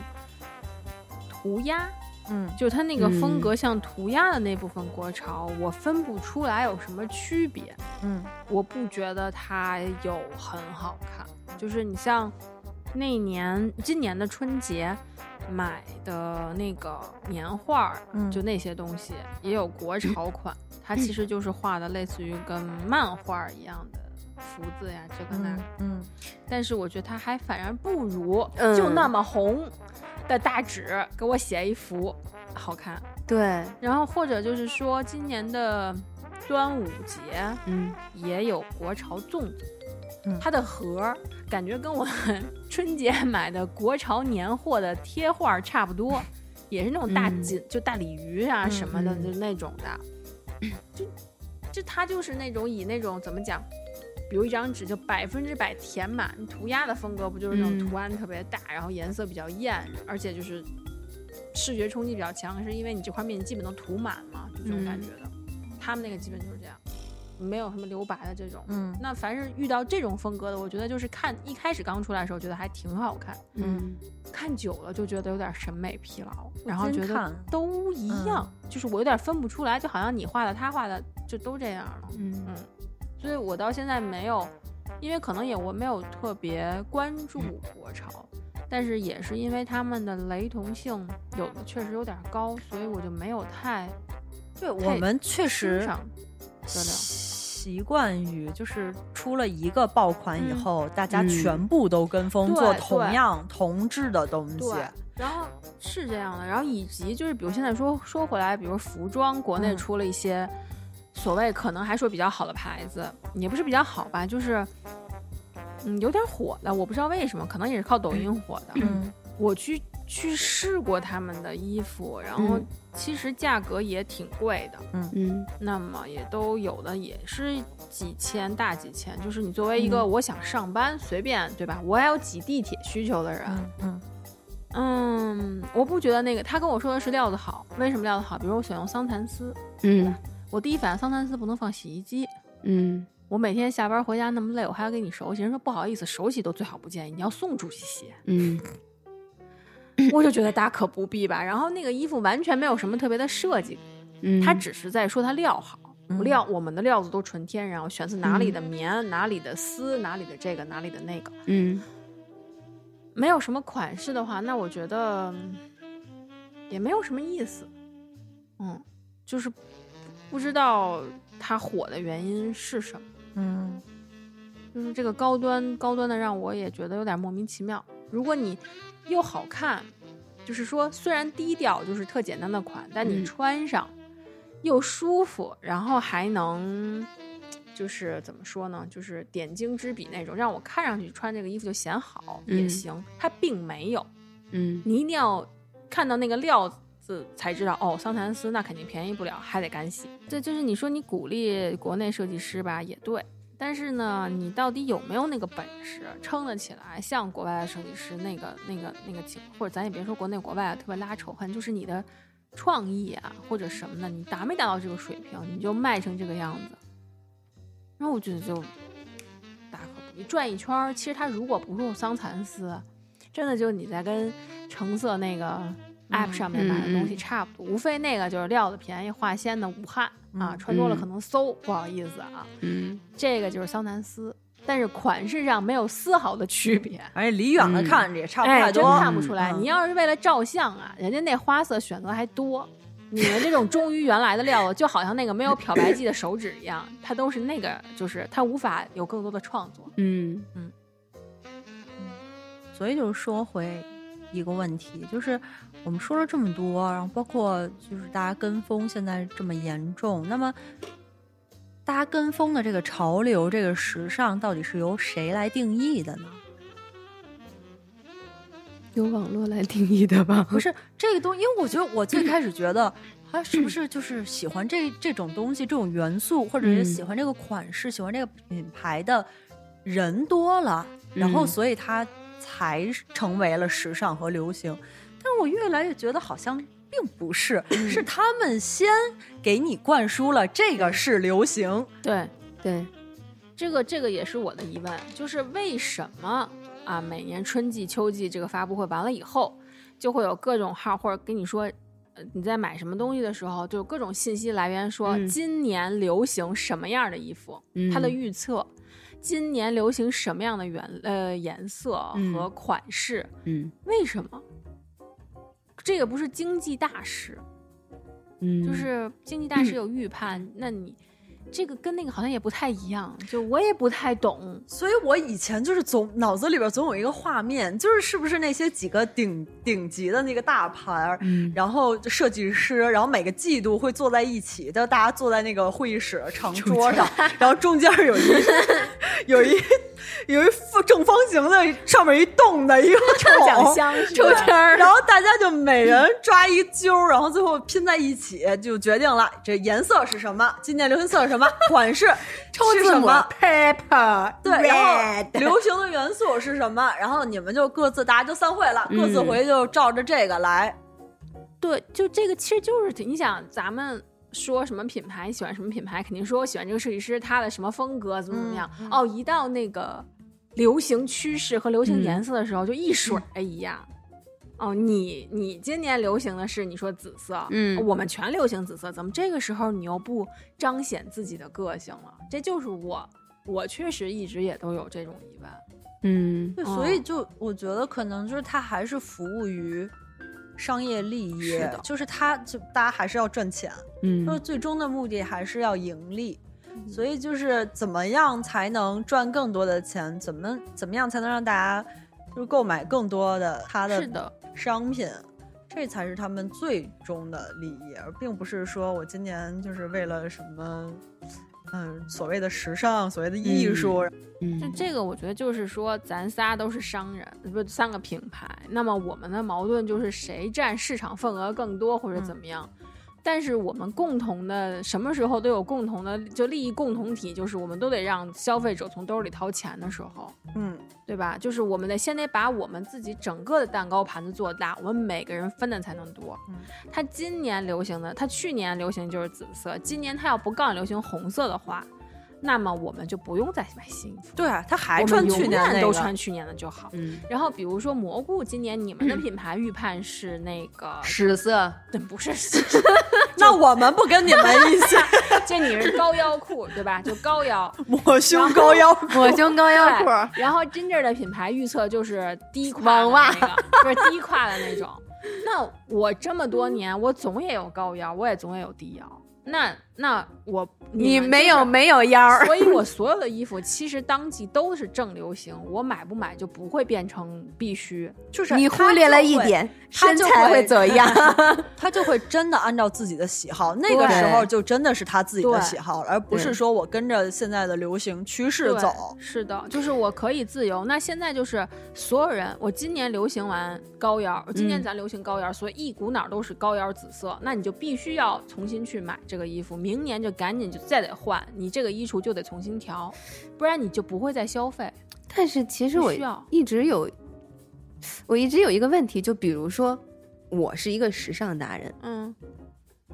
涂鸦，嗯就它那个风嗯格像涂鸦的那部分国潮，我分不出来有什么区别。嗯我不觉得它有很好看，就是你像那年今年的春节买的那个年画就那些东西也有国潮款，它其实就是画的类似于跟漫画儿一样的福字呀，这个那个。嗯。但是我觉得它还反而不如嗯。就那么红的大纸给我写一幅好看。对，然后或者就是说今年的端午节，嗯。也有国潮粽子，嗯。它的盒儿感觉跟我春节买的国潮年货的贴画差不多，也是那种大嗯锦、就大鲤鱼啊什么的，嗯就那种的，就 就它就是那种以那种怎么讲？比如一张纸就百分之百填满，涂鸦的风格不就是那种嗯图案特别大，然后颜色比较艳，而且就是视觉冲击比较强，是因为你这块面积基本都涂满嘛，就这种感觉的。他们那个基本就是这样，没有什么留白的这种。嗯。那凡是遇到这种风格的，我觉得就是看一开始刚出来的时候觉得还挺好看，嗯。看久了就觉得有点审美疲劳，然后觉得都一样，就是我有点分不出来，就好像你画的他画的就都这样了，嗯。嗯，所以我到现在没有，因为可能也我没有特别关注国潮。但是也是因为他们的雷同性有的确实有点高，所以我就没有太对我们确实。习惯于就是出了一个爆款以嗯。后，大家嗯。全部都跟风对做同样同质的东西。然后是这样的，然后以及就是比如现在说说回来，比如服装，国内嗯。出了一些所谓可能还说比较好的牌子，也不是比较好吧，就是嗯有点火的，我不知道为什么，可能也是靠抖音火的。嗯。我去去试过他们的衣服，然后嗯其实价格也挺贵的，嗯嗯那么也都有的也是几千大几千，就是你作为一个嗯我想上班随便对吧，我还有挤地铁需求的人。嗯嗯嗯，我不觉得那个他跟我说的是料子好，为什么料子好？比如我选用桑蚕丝，嗯我第一反应桑蚕丝不能放洗衣机，嗯我每天下班回家那么累，我还要给你手洗。人说不好意思，手洗都最好不建议，你要送出去洗。嗯我就觉得大可不必吧。然后那个衣服完全没有什么特别的设计，嗯，它只是在说它料好。嗯料我们的料子都纯天然，我选自哪里的棉，哪里的丝，哪里的这个，哪里的那个，嗯没有什么款式的话，那我觉得嗯也没有什么意思。嗯，就是不知道它火的原因是什么。嗯就是这个高端高端的，让我也觉得有点莫名其妙。如果你又好看，就是说虽然低调，就是特简单的款，但你嗯穿上又舒服，然后还能就是怎么说呢，就是点睛之笔那种，让我看上去穿这个衣服就显好、也嗯行。它并没有，嗯你一定要看到那个料子才知道哦，桑蚕丝那肯定便宜不了，还得干洗。这就是你说你鼓励国内设计师吧，也对。但是呢，你到底有没有那个本事撑得起来？像国外的设计师那个、那个、那个情，或者咱也别说国内国外特别拉仇恨，就是你的创意啊或者什么的，你达没达到这个水平，你就卖成这个样子。然后我觉得就大可不必转一圈儿。其实它如果不是桑蚕丝，真的就你在跟橙色那个 app 上面买的东西嗯差不多，无非那个就是料子便宜、化纤的武汉啊，嗯穿多了可能馊，不好意思啊。嗯这个就是桑蚕丝，但是款式上没有丝毫的区别。而且离远了嗯看着也差不哎，真太多。看不出来。嗯你要是为了照相啊，人家那花色选择还多。你们这种忠于原来的料子，就好像那个没有漂白剂的手指一样，它都是那个，就是它无法有更多的创作。嗯嗯所以就是说回一个问题，就是我们说了这么多，然后包括就是大家跟风现在这么严重，那么大家跟风的这个潮流、这个时尚，到底是由谁来定义的呢？由网络来定义的吧？不是这个东西，因为我觉得我最开始觉得，他是不是就是喜欢这这种东西、这种元素，或者是嗯喜欢这个款式、喜欢这个品牌的人多了，然后嗯所以它才成为了时尚和流行。但是我越来越觉得好像并不是，嗯是他们先给你灌输了这个是流行。对，对，这个这个也是我的疑问，就是为什么啊？每年春季、秋季这个发布会完了以后，就会有各种号或者跟你说，呃，你在买什么东西的时候，就有各种信息来源说嗯今年流行什么样的衣服，嗯它的预测。今年流行什么样的原呃颜色嗯和款式？嗯为什么？这个不是经济大师，嗯，就是经济大师 有预判，那你这个跟那个好像也不太一样，就我也不太懂。所以我以前就是总脑子里边总有一个画面，就是是不是那些几个顶顶级的那个大牌然后设计师，然后每个季度会坐在一起，就大家坐在那个会议室长桌上，然后中间有一 有一有一副正方形的上面一洞的一个抽奖箱抽签儿，然后大家就每人抓一揪儿，然后最后拼在一起，就决定了这颜色是什么，今年流行色是什么，款式 抽字母是什么。paper 对，然后流行的元素是什么？然后你们就各自大家就散会了，嗯各自回去就照着这个来。对，就这个其实就是你想咱们。说什么品牌喜欢什么品牌，肯定说我喜欢这个设计师，他的什么风格怎么怎么样。嗯嗯哦，一到那个流行趋势和流行嗯颜色的时候，就一水儿一样。哦，你你今年流行的是你说紫色，嗯我们全流行紫色，怎么这个时候你又不彰显自己的个性了？这就是我，我确实一直也都有这种疑问。嗯对，所以就我觉得可能就是它还是服务于商业利益，是的就是它就大家还是要赚钱，嗯就是最终的目的还是要盈利。所以就是怎么样才能赚更多的钱？怎么怎么样才能让大家就是购买更多的他的的，商品？这才是他们最终的利益，而并不是说我今年就是为了什么，嗯，所谓的时尚，所谓的艺术，嗯就这个，我觉得就是说，咱仨都是商人，不是三个品牌。那么我们的矛盾就是谁占市场份额更多，或者怎么样。但是我们共同的什么时候都有共同的就利益共同体，就是我们都得让消费者从兜里掏钱的时候，嗯，对吧？就是我们得先得把我们自己整个的蛋糕盘子做大，我们每个人分的才能多。嗯，它今年流行的，它去年流行就是紫色，今年它要不杠流行红色的话，那么我们就不用再买新衣服。对啊，他还穿去年那个，都穿去年的就好。嗯然后比如说蘑菇，今年你们的品牌预判是那个，屎色 对，不是，那我们不跟你们一起 就你是高腰裤，对吧？就高腰抹胸高腰。抹胸高腰裤，然后 Ginger 的品牌预测就是低胯那个，不是低胯的那种。那我这么多年，我总也有高腰，我也总也有低腰。那那我你们就是没有没有腰儿，所以我所有的衣服其实当季都是正流行，我买不买就不会变成必须。就是你忽略了一点，他就身材会会怎样？他就会真的按照自己的喜好，那个时候就真的是他自己的喜好，而不是说我跟着现在的流行趋势走。是的，就是我可以自由。那现在就是所有人，我今年流行完高腰，我今年嗯咱流行高腰，所以一股脑都是高腰紫色，那你就必须要重新去买这个衣服，明年就赶紧就再得换，你这个衣橱就得重新调，不然你就不会再消费。但是其实我一直有，我一直有一个问题，就比如说，我是一个时尚达人，嗯，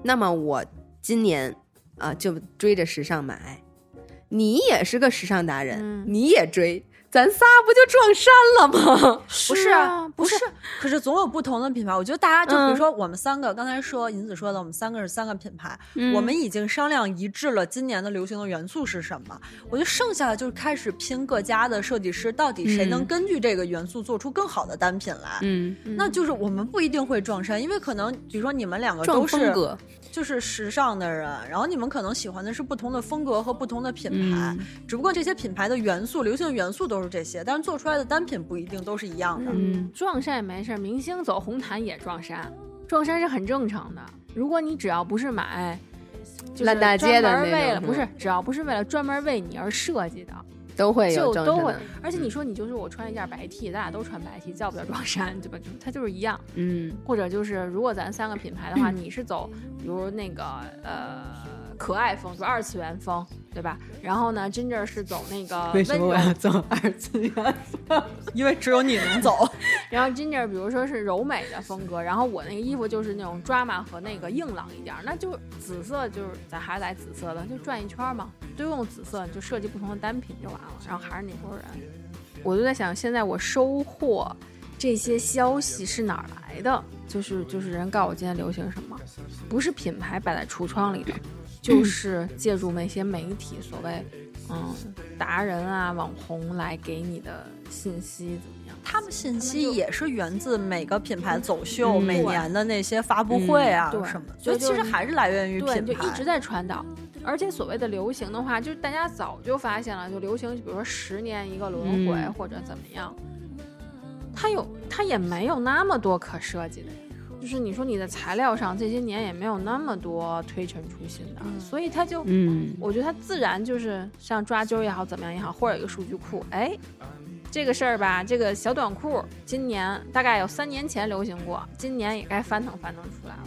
那么我今年啊、就追着时尚买，你也是个时尚达人，嗯你也追，咱仨不就撞衫了吗？不是啊不是，可是总有不同的品牌。我觉得大家就比嗯如说我们三个，刚才说银子说的，我们三个是三个品牌，嗯我们已经商量一致了今年的流行的元素是什么。我觉得剩下的就是开始拼各家的设计师，到底谁能嗯根据这个元素做出更好的单品来。嗯，那就是我们不一定会撞衫，因为可能比如说你们两个都是就是时尚的人，然后你们可能喜欢的是不同的风格和不同的品牌，嗯只不过这些品牌的元素、流行的元素都是这些，但是做出来的单品不一定都是一样的。嗯撞衫也没事儿，明星走红毯也撞衫，撞衫是很正常的。如果你只要不是买。就是烂大街的专门那为了不是只要不是为了专门为你而设计的，都会有就都会。而且你说你就是我穿一件白 T，咱俩都穿白 T，叫不叫撞衫，对吧？就它就是一样。嗯或者就是如果咱三个品牌的话，你是走比如那个呃可爱风，就二次元风，对吧？然后呢，Ginger 是走那个 温柔，走二次元？因为只有你能走。然后 Ginger 比如说是柔美的风格，然后我那个衣服就是那种 drama 和那个硬朗一点儿，那就紫色就是咱还是来紫色的，就转一圈儿嘛，都用紫色，你就设计不同的单品就完了，然后还是那波人。我就在想，现在我收获这些消息是哪儿来的？就是就是人告诉我今天流行什么，不是品牌摆在橱窗里的，就是借助那些媒体所谓嗯达人啊网红来给你的信息怎么样？他们信息也是源自每个品牌走秀、嗯每年的那些发布会啊、什么的，所以其实还是来源于对，品牌。就一直在传导。而且所谓的流行的话，就是大家早就发现了，就流行，比如说十年一个轮回、嗯或者怎么样，它有它也没有那么多可设计的呀。就是你说你的材料上这些年也没有那么多推陈出新的，所以它就，嗯我觉得它自然就是像抓阄也好，怎么样也好，或者一个数据库，哎，这个事儿吧，这个小短裤今年大概有三年前流行过，今年也该翻腾翻腾出来了。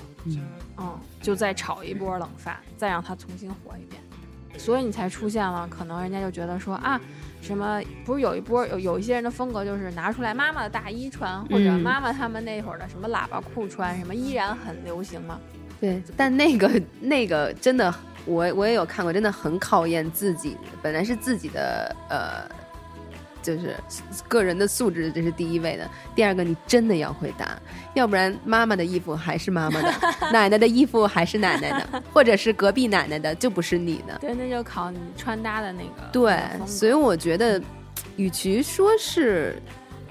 嗯，就再炒一波冷饭，再让它重新火一遍，所以你才出现了，可能人家就觉得说啊，什么不是有一波有有一些人的风格就是拿出来妈妈的大衣穿，或者嗯妈妈他们那会儿的什么喇叭裤穿，什么依然很流行嘛。对，但那个那个真的，我我也有看过，真的很考验自己。本来是自己的呃，就是个人的素质，这是第一位的。第二个，你真的要会搭，要不然妈妈的衣服还是妈妈的，奶奶的衣服还是奶奶的，或者是隔壁奶奶的，就不是你的。对，那就考你穿搭的那个对所以我觉得，与其说是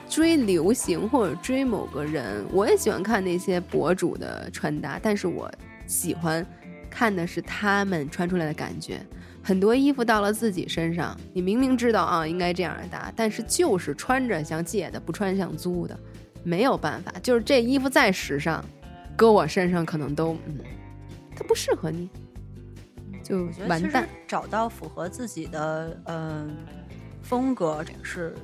追流行或者追某个人，我也喜欢看那些博主的穿搭，但是我喜欢看的是他们穿出来的感觉。很多衣服到了自己身上，你明明知道啊应该这样搭，但是就是穿着像借的，不穿像租的，没有办法。就是这衣服再时尚，搁我身上可能都嗯，它不适合你，就完蛋。找到符合自己的嗯、风格这是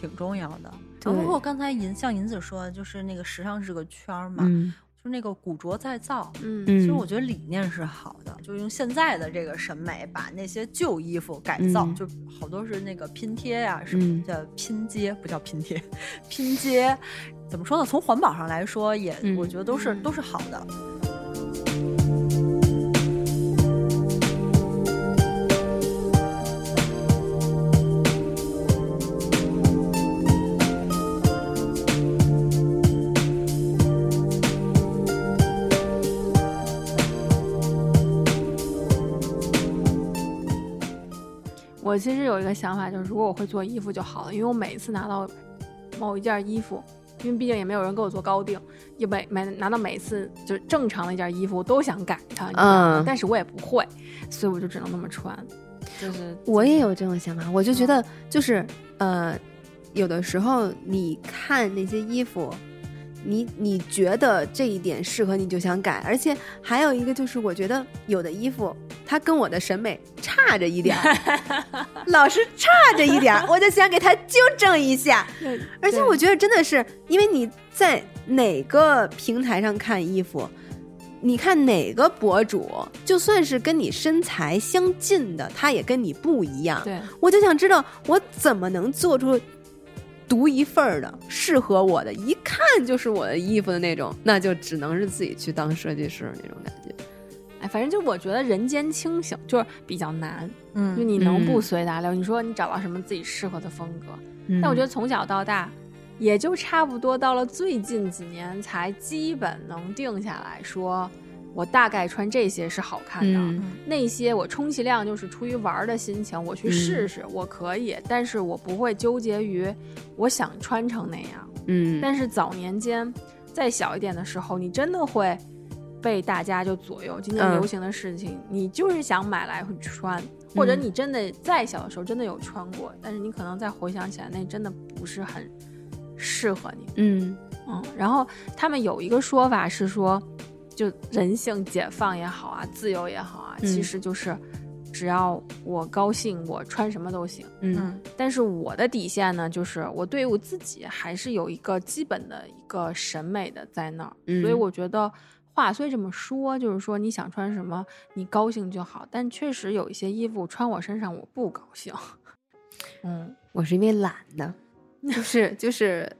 挺重要的。对然后包括刚才银像银子说的，就是那个时尚是个圈儿嘛，嗯就那个古着再造。嗯嗯，其实我觉得理念是好的，就用现在的这个审美，把那些旧衣服改造，嗯就好多是那个拼贴呀、什么嗯叫拼接，不叫拼贴，拼接，怎么说呢？从环保上来说也，嗯我觉得都是、嗯都是好的。我其实有一个想法，就是如果我会做衣服就好了，因为我每次拿到某一件衣服，因为毕竟也没有人给我做高定，也每每拿到每一次就是正常的一件衣服，我都想改它，嗯但是我也不会，所以我就只能那么穿，就是。我也有这种想法，我就觉得就是呃，有的时候你看那些衣服，你你觉得这一点适合你就想改，而且还有一个就是，我觉得有的衣服它跟我的审美差着一点儿，老是差着一点儿，我就想给它纠正一下。而且我觉得真的是，因为你在哪个平台上看衣服，你看哪个博主，就算是跟你身材相近的，他也跟你不一样。对我就想知道，我怎么能做出独一份儿的、适合我的，一看就是我的衣服的那种，那就只能是自己去当设计师那种感觉。哎，反正就我觉得人间清醒就是比较难，嗯就嗯，你能不嗯随大流？你说你找到什么自己适合的风格？嗯但我觉得从小到大，也就差不多到了最近几年才基本能定下来说，我大概穿这些是好看的。嗯那些我充其量就是出于玩儿的心情，我去试试，我可以，但是我不会纠结于我想穿成那样。嗯，但是早年间，再小一点的时候，你真的会被大家就左右。今年嗯。流行的事情，你就是想买来会穿，或者嗯。你真的再小的时候真的有穿过，但是你可能再回想起来，那真的不是很适合你。嗯。嗯，然后他们有一个说法是说，就人性解放也好啊，自由也好啊，嗯。其实就是只要我高兴，我穿什么都行。嗯嗯但是我的底线呢，就是我对我自己还是有一个基本的一个审美的在那儿，嗯所以我觉得话虽这么说，就是说你想穿什么，你高兴就好。但确实有一些衣服穿我身上我不高兴。嗯我是因为懒的，就是就是。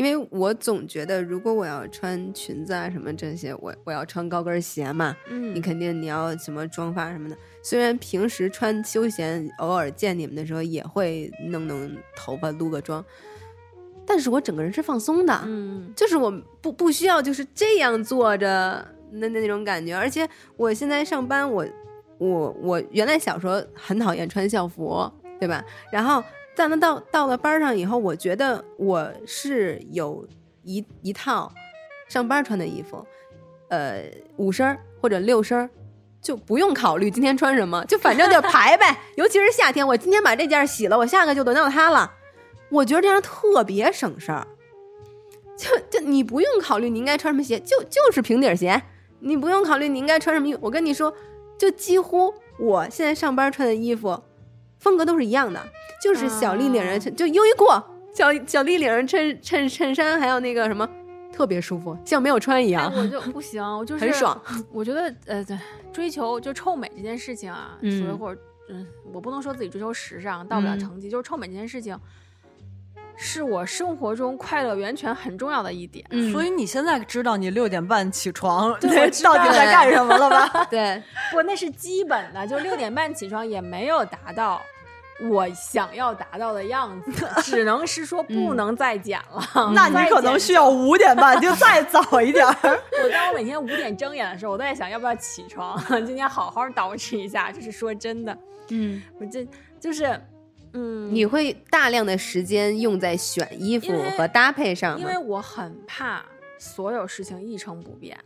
因为我总觉得，如果我要穿裙子啊什么这些，我我要穿高跟鞋嘛，嗯，你肯定你要什么妆发什么的。虽然平时穿休闲，偶尔见你们的时候也会弄弄头发、撸个妆，但是我整个人是放松的，嗯就是我不不需要就是这样坐着那那那种感觉。而且我现在上班，我我我原来小时候很讨厌穿校服，对吧？然后但那到到了班上以后，我觉得我是有一一套上班穿的衣服，呃，五身儿或者六身儿。就不用考虑今天穿什么，就反正就排呗。尤其是夏天，我今天把这件洗了，我下个就轮到它了。我觉得这样特别省事儿。就就你不用考虑你应该穿什么鞋，就就是平底鞋，你不用考虑你应该穿什么衣服。我跟你说，就几乎我现在上班穿的衣服风格都是一样的，就是小立领儿衬，就优衣库小小立领儿衬衬衬衫，还有那个什么，特别舒服，像没有穿一哎，样，我就不行，我就是很爽。我觉得呃，对，追求就臭美这件事情啊，嗯。所以或者嗯，我不能说自己追求时尚，到不了嗯。成绩，就是臭美这件事情，是我生活中快乐源泉很重要的一点。嗯所以你现在知道你六点半起床对 我知道到底在干什么了吧？对，不，那是基本的，就六点半起床也没有达到我想要达到的样子，只能是说不能再减了。那你可能需要五点半就再早一点儿。我当我每天五点睁眼的时候，我都在想要不要起床，今天好好捯饬一下。这是说真的，嗯，我这就是，嗯，你会大量的时间用在选衣服和搭配上吗因为？我很怕所有事情一成不变。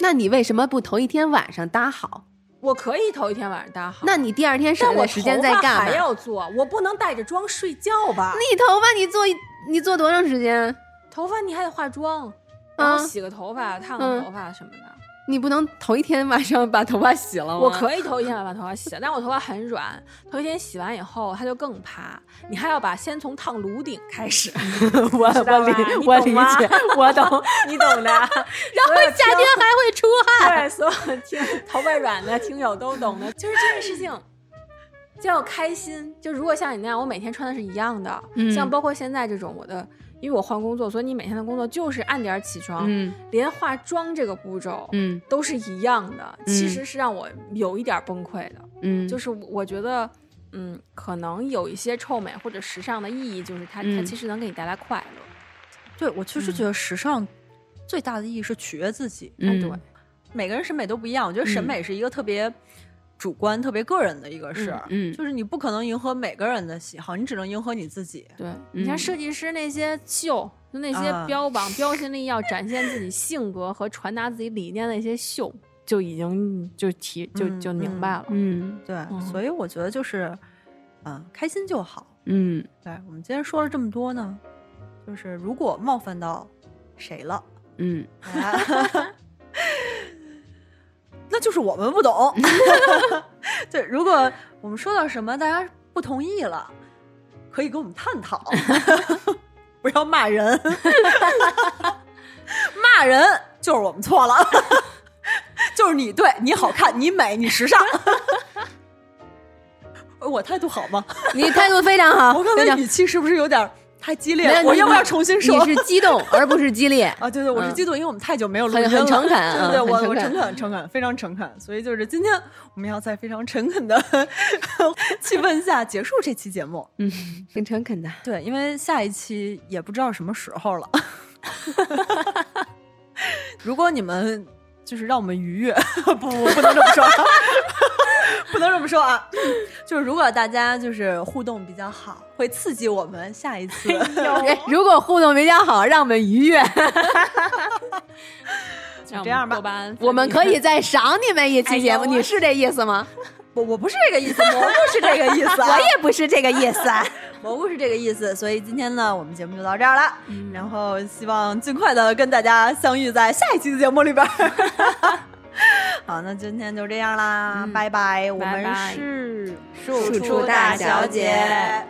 那你为什么不头一天晚上搭好？我可以头一天晚上搭好，那你第二天省但我下的时间在干嘛？要做，我不能带着妆睡觉吧？你头发你做你做多长时间？头发你还得化妆，然后嗯洗个头发、烫个嗯头发什么的。你不能头一天晚上把头发洗了吗？我可以头一天晚上把头发洗了，但我头发很软，头一天洗完以后它就更趴，你还要把先从烫颅顶开始，我我理我理解，我懂。你懂的。然 然后夏天还会出汗。对，所有听头发软的听友都懂的，就是这件事情。就要开心，就如果像你那样，我每天穿的是一样的，嗯像包括现在这种我的，因为我换工作，所以你每天的工作就是按点儿起床，嗯连化妆这个步骤，嗯都是一样的，嗯其实是让我有一点崩溃的。嗯，就是我觉得，嗯，可能有一些臭美或者时尚的意义，就是它、它嗯其实能给你带来快乐。对我确实觉得时尚最大的意义是取悦自己。嗯对，每个人审美都不一样，我觉得审嗯美是一个特别主观、特别个人的一个事儿。就是你不可能迎合每个人的喜好，你只能迎合你自己。对，你像嗯设计师那些秀，就那些啊标榜、标新立异要展现自己性格和传达自己理念的那些秀，就已经就提就嗯就明白了。嗯对，嗯所以我觉得就是，嗯、开心就好。嗯对我们今天说了这么多呢，就是如果冒犯到谁了，嗯，哎 那就是我们不懂。对，如果我们说到什么大家不同意了，可以跟我们探讨，不要骂人，骂人就是我们错了，就是你对你好看，你美，你时尚。我态度好吗？你态度非常好，我刚非常才语气是不是有点太激烈没有？你我要不要重新说？你是激动而不是激烈。啊，对对，我是嗯激动，因为我们太久没有录了，很诚恳对对我我诚恳诚恳，非常诚恳，所以就是今天我们要在非常诚恳的 气氛下结束这期节目。嗯，挺诚恳的。对，因为下一期也不知道什么时候了。如果你们就是让我们愉悦，不不不能这么说，不能这么说啊！就是如果大家就是互动比较好，会刺激我们下一次。哎 如果互动比较好，让我们愉悦，让这样吧我们可以再赏你们一期节目。哎你是这意思吗？我我不是这个意思，我不是这个意思、啊，我也不是这个意思。蘑菇是这个意思，所以今天呢，我们节目就到这儿了。嗯然后希望尽快的跟大家相遇在下一期的节目里边儿。好，那今天就这样啦，嗯拜拜。我们是庶出出大小姐